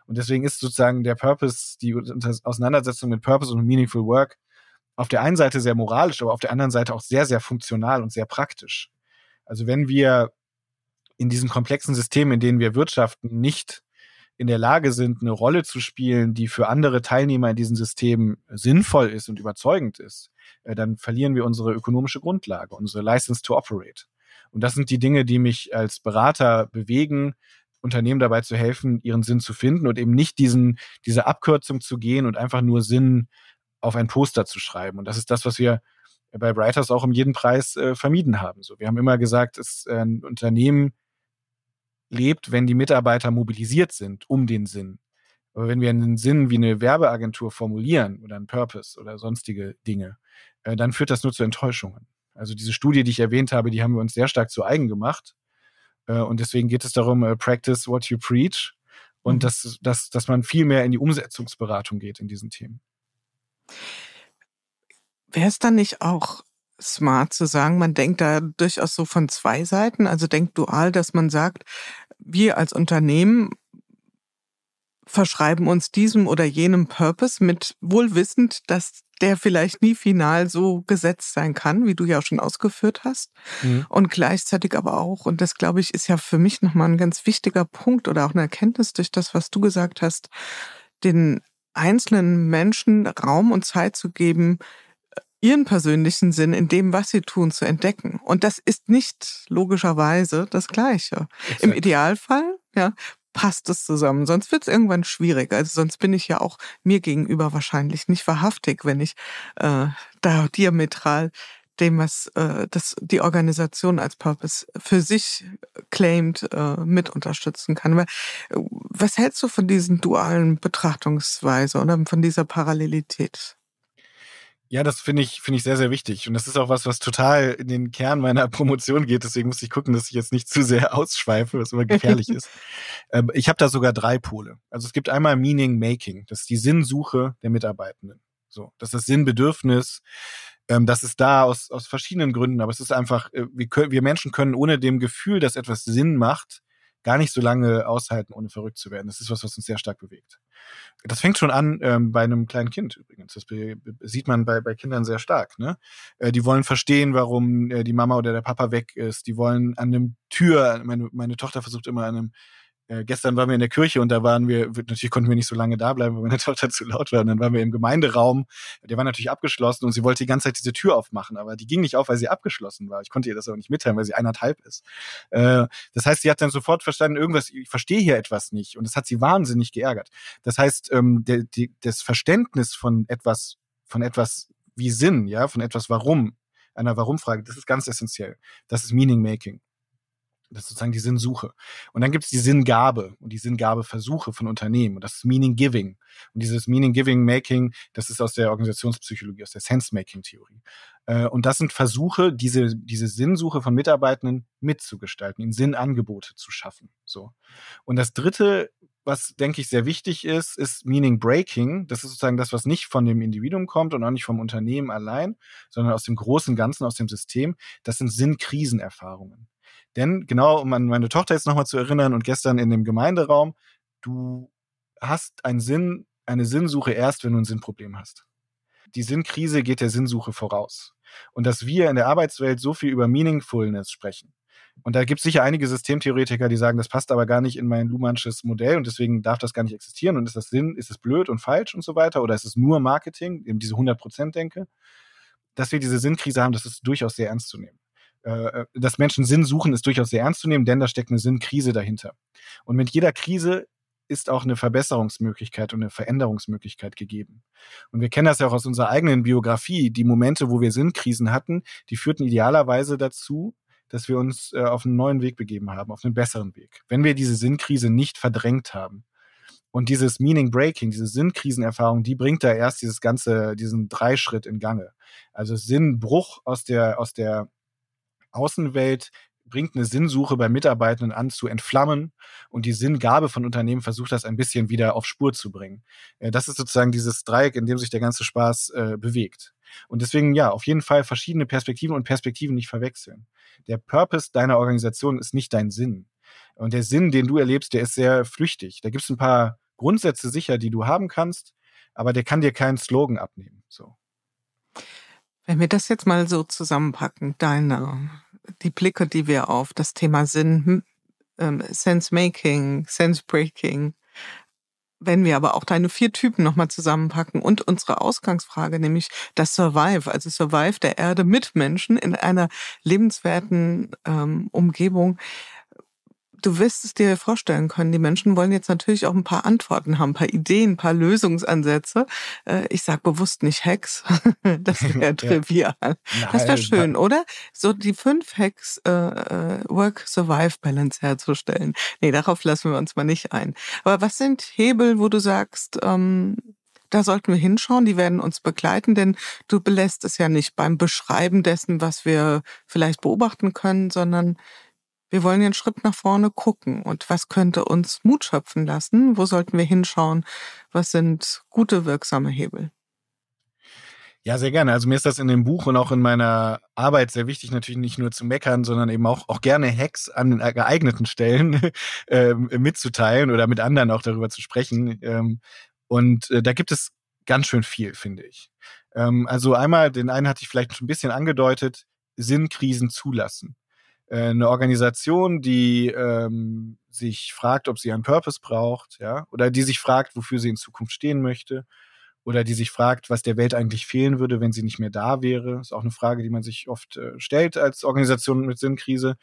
Und deswegen ist sozusagen der Purpose, die Auseinandersetzung mit Purpose und Meaningful Work auf der einen Seite sehr moralisch, aber auf der anderen Seite auch sehr, sehr funktional und sehr praktisch. Also wenn wir in diesen komplexen Systemen, in denen wir wirtschaften, nicht in der Lage sind, eine Rolle zu spielen, die für andere Teilnehmer in diesen Systemen sinnvoll ist und überzeugend ist, äh, dann verlieren wir unsere ökonomische Grundlage, unsere License to Operate. Und das sind die Dinge, die mich als Berater bewegen, Unternehmen dabei zu helfen, ihren Sinn zu finden und eben nicht diesen, diese Abkürzung zu gehen und einfach nur Sinn auf ein Poster zu schreiben. Und das ist das, was wir bei Brighters auch um jeden Preis äh, vermieden haben. So, wir haben immer gesagt, es, äh, ein Unternehmen lebt, wenn die Mitarbeiter mobilisiert sind um den Sinn. Aber wenn wir einen Sinn wie eine Werbeagentur formulieren oder einen Purpose oder sonstige Dinge, äh, dann führt das nur zu Enttäuschungen. Also diese Studie, die ich erwähnt habe, die haben wir uns sehr stark zu eigen gemacht. Äh, und deswegen geht es darum, äh, practice what you preach. Und mhm. dass, dass, dass man viel mehr in die Umsetzungsberatung geht in diesen Themen. Wäre es dann nicht auch smart zu sagen, man denkt da durchaus so von zwei Seiten, also denkt dual, dass man sagt, wir als Unternehmen verschreiben uns diesem oder jenem Purpose mit wohlwissend, dass der vielleicht nie final so gesetzt sein kann, wie du ja auch schon ausgeführt hast. Mhm. Und gleichzeitig aber auch, und das glaube ich, ist ja für mich nochmal ein ganz wichtiger Punkt oder auch eine Erkenntnis durch das, was du gesagt hast, den einzelnen Menschen Raum und Zeit zu geben, ihren persönlichen Sinn in dem, was sie tun, zu entdecken. Und das ist nicht logischerweise das Gleiche. Exakt. Im Idealfall, ja, passt es zusammen. Sonst wird es irgendwann schwierig. Also sonst bin ich ja auch mir gegenüber wahrscheinlich nicht wahrhaftig, wenn ich äh, da diametral dem, was äh, das, die Organisation als Purpose für sich claimt, äh, mit unterstützen kann. Aber, äh, was hältst du von diesen dualen Betrachtungsweise oder von dieser Parallelität? Ja, das finde ich, finde ich sehr, sehr wichtig. Und das ist auch was, was total in den Kern meiner Promotion geht. Deswegen muss ich gucken, dass ich jetzt nicht zu sehr ausschweife, was immer gefährlich ist. Ähm, ich habe da sogar drei Pole. Also es gibt einmal Meaning Making. Das ist die Sinnsuche der Mitarbeitenden. So, das ist das Sinnbedürfnis. Ähm, das ist da aus, aus verschiedenen Gründen, aber es ist einfach, äh, wir, können, wir Menschen können ohne dem Gefühl, dass etwas Sinn macht, gar nicht so lange aushalten, ohne verrückt zu werden. Das ist was, was uns sehr stark bewegt. Das fängt schon an ähm, bei einem kleinen Kind übrigens. Das sieht man bei, bei Kindern sehr stark. Ne? Äh, die wollen verstehen, warum äh, die Mama oder der Papa weg ist. Die wollen an einem Tür, meine, meine Tochter versucht immer an einem äh, gestern waren wir in der Kirche und da waren wir, natürlich konnten wir nicht so lange da bleiben, weil meine Tochter zu laut war. Und dann waren wir im Gemeinderaum. Der war natürlich abgeschlossen und sie wollte die ganze Zeit diese Tür aufmachen, aber die ging nicht auf, weil sie abgeschlossen war. Ich konnte ihr das aber nicht mitteilen, weil sie eineinhalb ist. Äh, das heißt, sie hat dann sofort verstanden, irgendwas, ich verstehe hier etwas nicht. Und das hat sie wahnsinnig geärgert. Das heißt, ähm, der, die, das Verständnis von etwas, von etwas wie Sinn, ja, von etwas Warum, einer Warum-Frage, das ist ganz essentiell. Das ist Meaning Making. Das ist sozusagen die Sinnsuche. Und dann gibt es die Sinngabe und die Sinngabeversuche von Unternehmen. Und das ist Meaning Giving. Und dieses Meaning Giving Making, das ist aus der Organisationspsychologie, aus der Sense-Making-Theorie. Äh, und das sind Versuche, diese, diese Sinnsuche von Mitarbeitenden mitzugestalten, ihnen Sinnangebote zu schaffen. So. Und das dritte, was denke ich sehr wichtig ist, ist Meaning Breaking. Das ist sozusagen das, was nicht von dem Individuum kommt und auch nicht vom Unternehmen allein, sondern aus dem großen Ganzen, aus dem System. Das sind Sinnkrisenerfahrungen. Denn genau, um an meine Tochter jetzt nochmal zu erinnern und gestern in dem Gemeinderaum, du hast einen Sinn, eine Sinnsuche erst, wenn du ein Sinnproblem hast. Die Sinnkrise geht der Sinnsuche voraus. Und dass wir in der Arbeitswelt so viel über Meaningfulness sprechen. Und da gibt es sicher einige Systemtheoretiker, die sagen, das passt aber gar nicht in mein Luhmannsches Modell und deswegen darf das gar nicht existieren. Und ist das Sinn, ist es blöd und falsch und so weiter? Oder ist es nur Marketing, eben diese 100%-Denke? Dass wir diese Sinnkrise haben, das ist durchaus sehr ernst zu nehmen. Äh, dass Menschen Sinn suchen, ist durchaus sehr ernst zu nehmen, denn da steckt eine Sinnkrise dahinter. Und mit jeder Krise ist auch eine Verbesserungsmöglichkeit und eine Veränderungsmöglichkeit gegeben. Und wir kennen das ja auch aus unserer eigenen Biografie. Die Momente, wo wir Sinnkrisen hatten, die führten idealerweise dazu, dass wir uns äh, auf einen neuen Weg begeben haben, auf einen besseren Weg. Wenn wir diese Sinnkrise nicht verdrängt haben. Und dieses Meaning Breaking, diese Sinnkrisenerfahrung, die bringt da erst dieses ganze, diesen Dreischritt in Gange. Also Sinnbruch aus der, aus der Außenwelt bringt eine Sinnsuche bei Mitarbeitenden an zu entflammen und die Sinngabe von Unternehmen versucht das ein bisschen wieder auf Spur zu bringen. Äh, das ist sozusagen dieses Dreieck, in dem sich der ganze Spaß äh, bewegt. Und deswegen ja, auf jeden Fall verschiedene Perspektiven und Perspektiven nicht verwechseln. Der Purpose deiner Organisation ist nicht dein Sinn. Und der Sinn, den du erlebst, der ist sehr flüchtig. Da gibt es ein paar Grundsätze sicher, die du haben kannst, aber der kann dir keinen Slogan abnehmen. So. Wenn wir das jetzt mal so zusammenpacken, deine, die Blicke, die wir auf das Thema Sinn, hm, ähm, Sense Making, Sense Breaking, wenn wir aber auch deine vier Typen nochmal zusammenpacken und unsere Ausgangsfrage, nämlich das Survive, also Survive der Erde mit Menschen in einer lebenswerten ähm, Umgebung, du wirst es dir vorstellen können, die Menschen wollen jetzt natürlich auch ein paar Antworten haben, ein paar Ideen, ein paar Lösungsansätze. Äh, ich sage bewusst nicht Hacks, das wäre trivial. Nein, das wäre schön, nein. oder? So die fünf Hacks äh, äh, Work-Survive-Balance herzustellen. Nee, darauf lassen wir uns mal nicht ein. Aber was sind Hebel, wo du sagst, ähm, da sollten wir hinschauen, die werden uns begleiten, denn du belässt es ja nicht beim Beschreiben dessen, was wir vielleicht beobachten können, sondern wir wollen einen Schritt nach vorne gucken. Und was könnte uns Mut schöpfen lassen? Wo sollten wir hinschauen? Was sind gute, wirksame Hebel? Ja, sehr gerne. Also mir ist das in dem Buch und auch in meiner Arbeit sehr wichtig, natürlich nicht nur zu meckern, sondern eben auch, auch gerne Hacks an geeigneten Stellen äh, mitzuteilen oder mit anderen auch darüber zu sprechen. Ähm, und äh, da gibt es ganz schön viel, finde ich. Ähm, also einmal, den einen hatte ich vielleicht schon ein bisschen angedeutet, Sinnkrisen zulassen. Äh, eine Organisation, die ähm, sich fragt, ob sie einen Purpose braucht, ja, oder die sich fragt, wofür sie in Zukunft stehen möchte, oder die sich fragt, was der Welt eigentlich fehlen würde, wenn sie nicht mehr da wäre. Ist auch eine Frage, die man sich oft äh, stellt als Organisation mit Sinnkrise.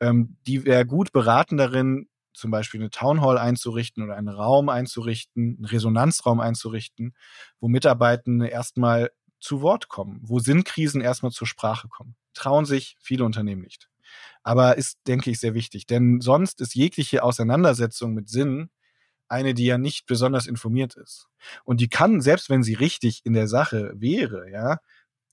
Ähm, die wäre gut beraten darin, zum Beispiel eine Town Hall einzurichten oder einen Raum einzurichten, einen Resonanzraum einzurichten, wo Mitarbeitende erstmal zu Wort kommen, wo Sinnkrisen erstmal zur Sprache kommen. Trauen sich viele Unternehmen nicht aber ist, denke ich, sehr wichtig. Denn sonst ist jegliche Auseinandersetzung mit Sinn eine, die ja nicht besonders informiert ist. Und die kann, selbst wenn sie richtig in der Sache wäre, ja,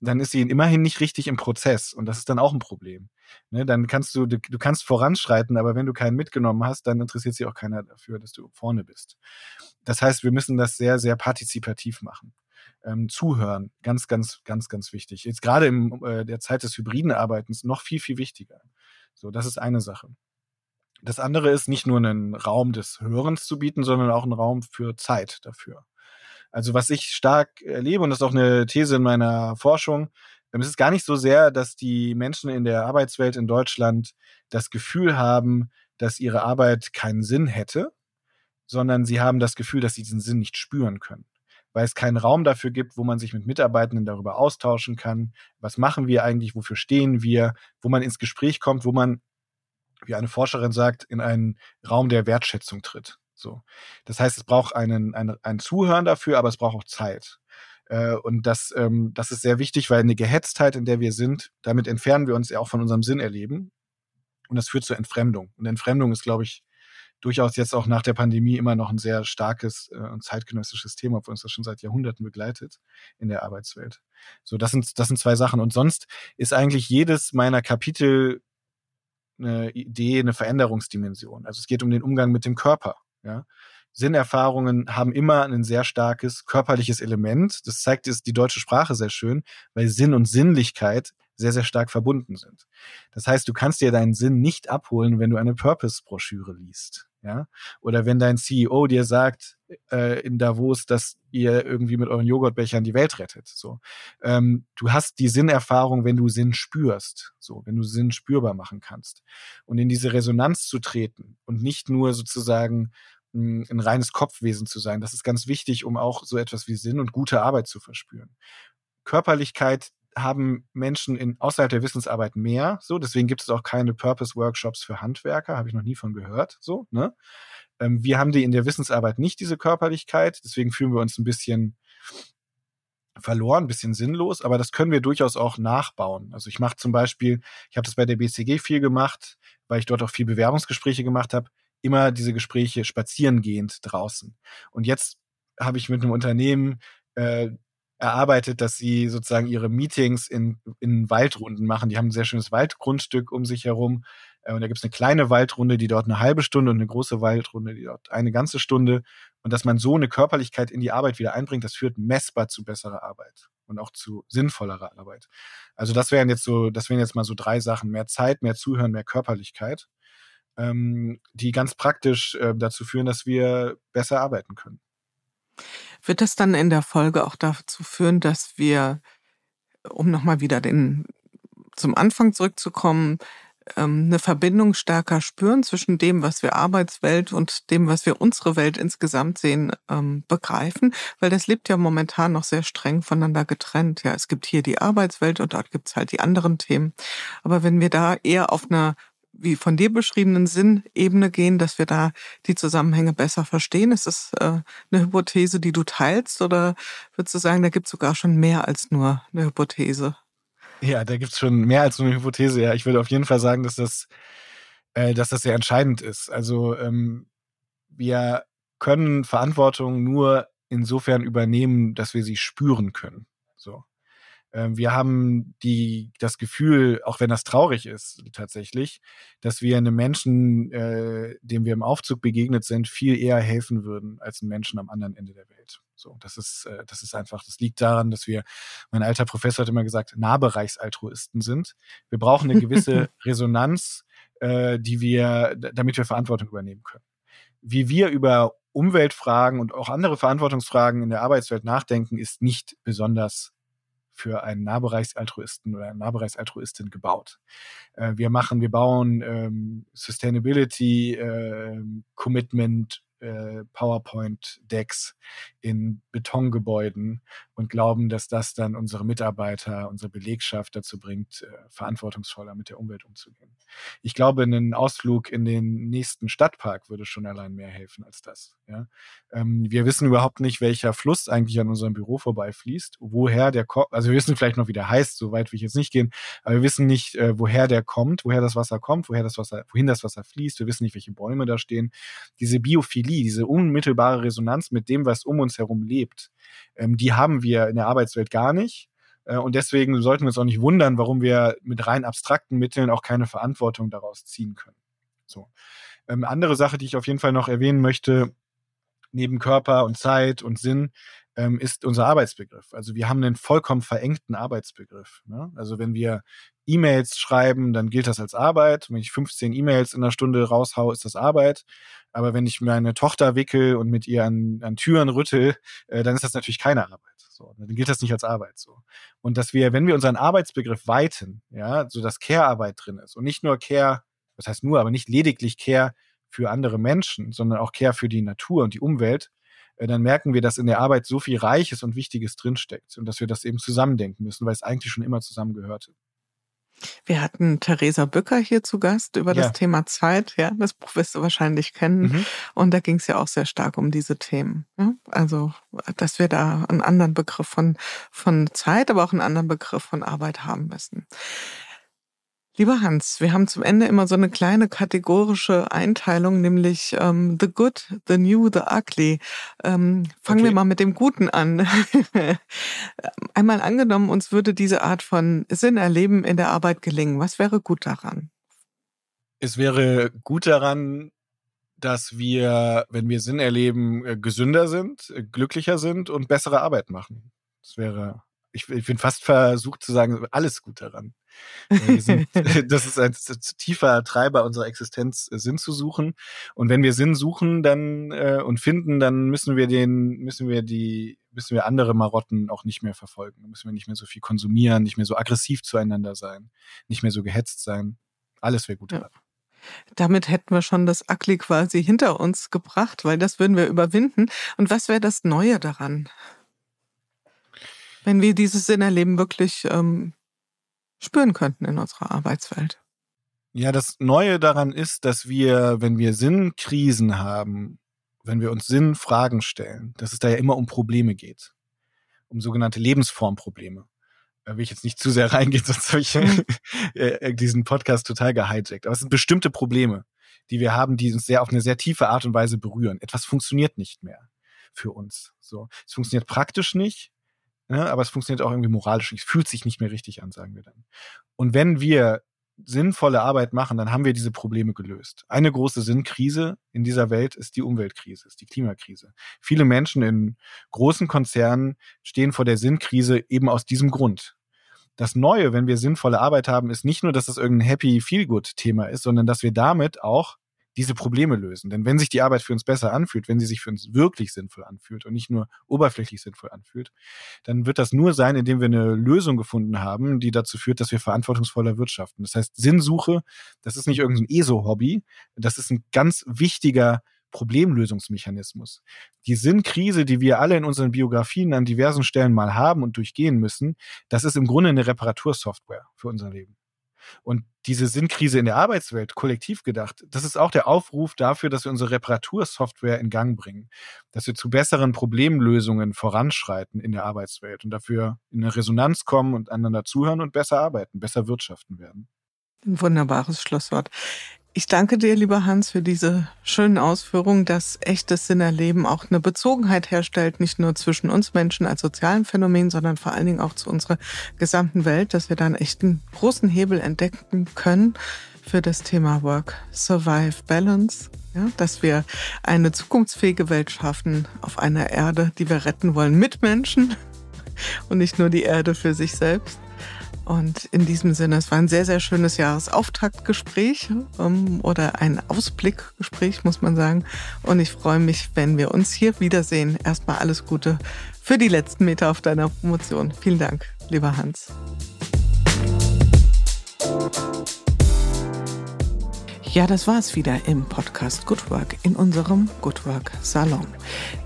dann ist sie immerhin nicht richtig im Prozess. Und das ist dann auch ein Problem. Ne, dann kannst du, du, du kannst voranschreiten, aber wenn du keinen mitgenommen hast, dann interessiert sich auch keiner dafür, dass du vorne bist. Das heißt, wir müssen das sehr, sehr partizipativ machen. Ähm, zuhören, ganz, ganz, ganz, ganz wichtig. Jetzt gerade in äh, der Zeit des hybriden Arbeitens noch viel, viel wichtiger. So, das ist eine Sache. Das andere ist nicht nur einen Raum des Hörens zu bieten, sondern auch einen Raum für Zeit dafür. Also was ich stark erlebe, und das ist auch eine These in meiner Forschung, ähm, es ist gar nicht so sehr, dass die Menschen in der Arbeitswelt in Deutschland das Gefühl haben, dass ihre Arbeit keinen Sinn hätte, sondern sie haben das Gefühl, dass sie diesen Sinn nicht spüren können weil es keinen Raum dafür gibt, wo man sich mit Mitarbeitenden darüber austauschen kann. Was machen wir eigentlich? Wofür stehen wir? Wo man ins Gespräch kommt, wo man, wie eine Forscherin sagt, in einen Raum der Wertschätzung tritt. So. Das heißt, es braucht einen, einen, ein Zuhören dafür, aber es braucht auch Zeit. Äh, und das, ähm, das ist sehr wichtig, weil eine Gehetztheit, in der wir sind, damit entfernen wir uns ja auch von unserem Sinn erleben. Und das führt zur Entfremdung. Und Entfremdung ist, glaube ich, durchaus jetzt auch nach der Pandemie immer noch ein sehr starkes äh, und zeitgenössisches Thema, obwohl uns das schon seit Jahrhunderten begleitet in der Arbeitswelt. So, das sind, das sind zwei Sachen. Und sonst ist eigentlich jedes meiner Kapitel eine Idee, eine Veränderungsdimension. Also es geht um den Umgang mit dem Körper. Ja? Sinnerfahrungen haben immer ein sehr starkes körperliches Element. Das zeigt es die deutsche Sprache sehr schön, weil Sinn und Sinnlichkeit sehr, sehr stark verbunden sind. Das heißt, du kannst dir deinen Sinn nicht abholen, wenn du eine Purpose-Broschüre liest. Ja? Oder wenn dein CEO dir sagt äh, in Davos, dass ihr irgendwie mit euren Joghurtbechern die Welt rettet. So, ähm, du hast die Sinnerfahrung, wenn du Sinn spürst, so, wenn du Sinn spürbar machen kannst und in diese Resonanz zu treten und nicht nur sozusagen ein, ein reines Kopfwesen zu sein. Das ist ganz wichtig, um auch so etwas wie Sinn und gute Arbeit zu verspüren. Körperlichkeit haben Menschen in, außerhalb der Wissensarbeit mehr. So, deswegen gibt es auch keine Purpose-Workshops für Handwerker, habe ich noch nie von gehört. So, ne? Ähm, wir haben die in der Wissensarbeit nicht, diese Körperlichkeit, deswegen fühlen wir uns ein bisschen verloren, ein bisschen sinnlos, aber das können wir durchaus auch nachbauen. Also ich mache zum Beispiel, ich habe das bei der BCG viel gemacht, weil ich dort auch viel Bewerbungsgespräche gemacht habe, immer diese Gespräche spazierengehend draußen. Und jetzt habe ich mit einem Unternehmen äh, erarbeitet, dass sie sozusagen ihre Meetings in, in Waldrunden machen. Die haben ein sehr schönes Waldgrundstück um sich herum. Äh, und da gibt es eine kleine Waldrunde, die dort eine halbe Stunde und eine große Waldrunde, die dort eine ganze Stunde. Und dass man so eine Körperlichkeit in die Arbeit wieder einbringt, das führt messbar zu besserer Arbeit und auch zu sinnvollerer Arbeit. Also das wären jetzt so, das wären jetzt mal so drei Sachen. Mehr Zeit, mehr Zuhören, mehr Körperlichkeit. ähm, die ganz praktisch äh, dazu führen, dass wir besser arbeiten können. Wird das dann in der Folge auch dazu führen, dass wir, um nochmal wieder den, zum Anfang zurückzukommen, ähm, eine Verbindung stärker spüren zwischen dem, was wir Arbeitswelt und dem, was wir unsere Welt insgesamt sehen, ähm, begreifen, weil das lebt ja momentan noch sehr streng voneinander getrennt. Ja, es gibt hier die Arbeitswelt und dort gibt's halt die anderen Themen. Aber wenn wir da eher auf einer wie von dir beschriebenen Sinnebene gehen, dass wir da die Zusammenhänge besser verstehen? Ist das äh, eine Hypothese, die du teilst oder würdest du sagen, da gibt es sogar schon mehr als nur eine Hypothese? Ja, da gibt's schon mehr als nur eine Hypothese. Ja, ich würde auf jeden Fall sagen, dass das, äh, dass das sehr entscheidend ist. Also ähm, wir können Verantwortung nur insofern übernehmen, dass wir sie spüren können. So. Ähm, wir haben die, das Gefühl, auch wenn das traurig ist tatsächlich, dass wir einem Menschen, äh, dem wir im Aufzug begegnet sind, viel eher helfen würden als einem Menschen am anderen Ende der Welt. So, das ist, äh, das ist einfach, das liegt daran, dass wir, mein alter Professor hat immer gesagt, Nahbereichsaltruisten sind. Wir brauchen eine gewisse Resonanz, äh, die wir, damit wir Verantwortung übernehmen können. Wie wir über Umweltfragen und auch andere Verantwortungsfragen in der Arbeitswelt nachdenken, ist nicht besonders für einen Nahbereichsaltruisten oder eine Nahbereichsaltruistin gebaut. Äh, wir machen, wir bauen ähm, Sustainability, äh, Commitment, äh, PowerPoint-Decks in Betongebäuden und glauben, dass das dann unsere Mitarbeiter, unsere Belegschaft dazu bringt, äh, verantwortungsvoller mit der Umwelt umzugehen. Ich glaube, ein Ausflug in den nächsten Stadtpark würde schon allein mehr helfen als das. Ja? Ähm, wir wissen überhaupt nicht, welcher Fluss eigentlich an unserem Büro vorbeifließt, woher der kommt. Also wir wissen vielleicht noch, wie der heißt, so weit will ich jetzt nicht gehen, aber wir wissen nicht, äh, woher der kommt, woher das Wasser kommt, woher das Wasser, wohin das Wasser fließt. Wir wissen nicht, welche Bäume da stehen. Diese Biophilie, diese unmittelbare Resonanz mit dem, was um uns herum lebt, ähm, die haben wir in der Arbeitswelt gar nicht. Äh, und deswegen sollten wir uns auch nicht wundern, warum wir mit rein abstrakten Mitteln auch keine Verantwortung daraus ziehen können. So. Ähm, andere Sache, die ich auf jeden Fall noch erwähnen möchte, neben Körper und Zeit und Sinn, ähm, ist unser Arbeitsbegriff. Also wir haben einen vollkommen verengten Arbeitsbegriff. Ne? Also wenn wir E-Mails schreiben, dann gilt das als Arbeit. Wenn ich 15 E-Mails in einer Stunde raushau, ist das Arbeit. Aber wenn ich meine Tochter wickel und mit ihr an, an Türen rüttel, äh, dann ist das natürlich keine Arbeit. So, dann gilt das nicht als Arbeit so. Und dass wir, wenn wir unseren Arbeitsbegriff weiten, ja, so dass Care-Arbeit drin ist und nicht nur Care, das heißt nur, aber nicht lediglich Care für andere Menschen, sondern auch Care für die Natur und die Umwelt, dann merken wir, dass in der Arbeit so viel Reiches und Wichtiges drinsteckt und dass wir das eben zusammendenken müssen, weil es eigentlich schon immer zusammengehörte. Wir hatten Theresa Bücker hier zu Gast über ja. das Thema Zeit. Ja, das Buch wirst du wahrscheinlich kennen. Mhm. Und da ging es ja auch sehr stark um diese Themen. Ja? Also, dass wir da einen anderen Begriff von, von Zeit, aber auch einen anderen Begriff von Arbeit haben müssen. Lieber Hans, wir haben zum Ende immer so eine kleine kategorische Einteilung, nämlich ähm, The Good, The New, The Ugly. Ähm, fangen okay. wir mal mit dem Guten an. Einmal angenommen, uns würde diese Art von Sinn erleben in der Arbeit gelingen. Was wäre gut daran? Es wäre gut daran, dass wir, wenn wir Sinn erleben, äh, gesünder sind, äh, glücklicher sind und bessere Arbeit machen. Das wäre, ich, ich bin fast versucht zu sagen, alles gut daran. Sind, das ist ein tiefer Treiber unserer Existenz, äh, Sinn zu suchen. Und wenn wir Sinn suchen dann äh, und finden, dann müssen wir den, müssen wir die, müssen wir andere Marotten auch nicht mehr verfolgen. Dann müssen wir nicht mehr so viel konsumieren, nicht mehr so aggressiv zueinander sein, nicht mehr so gehetzt sein. Alles wäre gut ja. Damit hätten wir schon das Akli quasi hinter uns gebracht, weil das würden wir überwinden. Und was wäre das Neue daran? Wenn wir dieses Sinnerleben wirklich ähm, spüren könnten in unserer Arbeitswelt. Ja, das Neue daran ist, dass wir, wenn wir Sinnkrisen haben, wenn wir uns Sinnfragen stellen, dass es da ja immer um Probleme geht. Um sogenannte Lebensformprobleme. Da will ich jetzt nicht zu sehr reingehen, sonst habe ich mhm. Äh, diesen Podcast total gehijackt. Aber es sind bestimmte Probleme, die wir haben, die uns sehr auf eine sehr tiefe Art und Weise berühren. Etwas funktioniert nicht mehr für uns. So, es funktioniert praktisch nicht, Ne? Aber es funktioniert auch irgendwie moralisch. Es fühlt sich nicht mehr richtig an, sagen wir dann. Und wenn wir sinnvolle Arbeit machen, dann haben wir diese Probleme gelöst. Eine große Sinnkrise in dieser Welt ist die Umweltkrise, ist die Klimakrise. Viele Menschen in großen Konzernen stehen vor der Sinnkrise eben aus diesem Grund. Das Neue, wenn wir sinnvolle Arbeit haben, ist nicht nur, dass das irgendein Happy Feel Good Thema ist, sondern dass wir damit auch diese Probleme lösen. Denn wenn sich die Arbeit für uns besser anfühlt, wenn sie sich für uns wirklich sinnvoll anfühlt und nicht nur oberflächlich sinnvoll anfühlt, dann wird das nur sein, indem wir eine Lösung gefunden haben, die dazu führt, dass wir verantwortungsvoller wirtschaften. Das heißt, Sinnsuche, das ist nicht irgendein ESO-Hobby, das ist ein ganz wichtiger Problemlösungsmechanismus. Die Sinnkrise, die wir alle in unseren Biografien an diversen Stellen mal haben und durchgehen müssen, das ist im Grunde eine Reparatursoftware für unser Leben. Und diese Sinnkrise in der Arbeitswelt, kollektiv gedacht, das ist auch der Aufruf dafür, dass wir unsere Reparatursoftware in Gang bringen, dass wir zu besseren Problemlösungen voranschreiten in der Arbeitswelt und dafür in eine Resonanz kommen und einander zuhören und besser arbeiten, besser wirtschaften werden. Ein wunderbares Schlusswort. Ich danke dir, lieber Hans, für diese schönen Ausführungen, dass echtes Sinnerleben auch eine Bezogenheit herstellt, nicht nur zwischen uns Menschen als sozialen Phänomen, sondern vor allen Dingen auch zu unserer gesamten Welt, dass wir da einen echten großen Hebel entdecken können für das Thema Work, Survive, Balance. Ja, dass wir eine zukunftsfähige Welt schaffen auf einer Erde, die wir retten wollen mit Menschen und nicht nur die Erde für sich selbst. Und in diesem Sinne, es war ein sehr, sehr schönes Jahresauftaktgespräch ähm, oder ein Ausblickgespräch, muss man sagen. Und ich freue mich, wenn wir uns hier wiedersehen. Erstmal alles Gute für die letzten Meter auf deiner Promotion. Vielen Dank, lieber Hans. Ja, das war es wieder im Podcast Good Work in unserem Good Work Salon.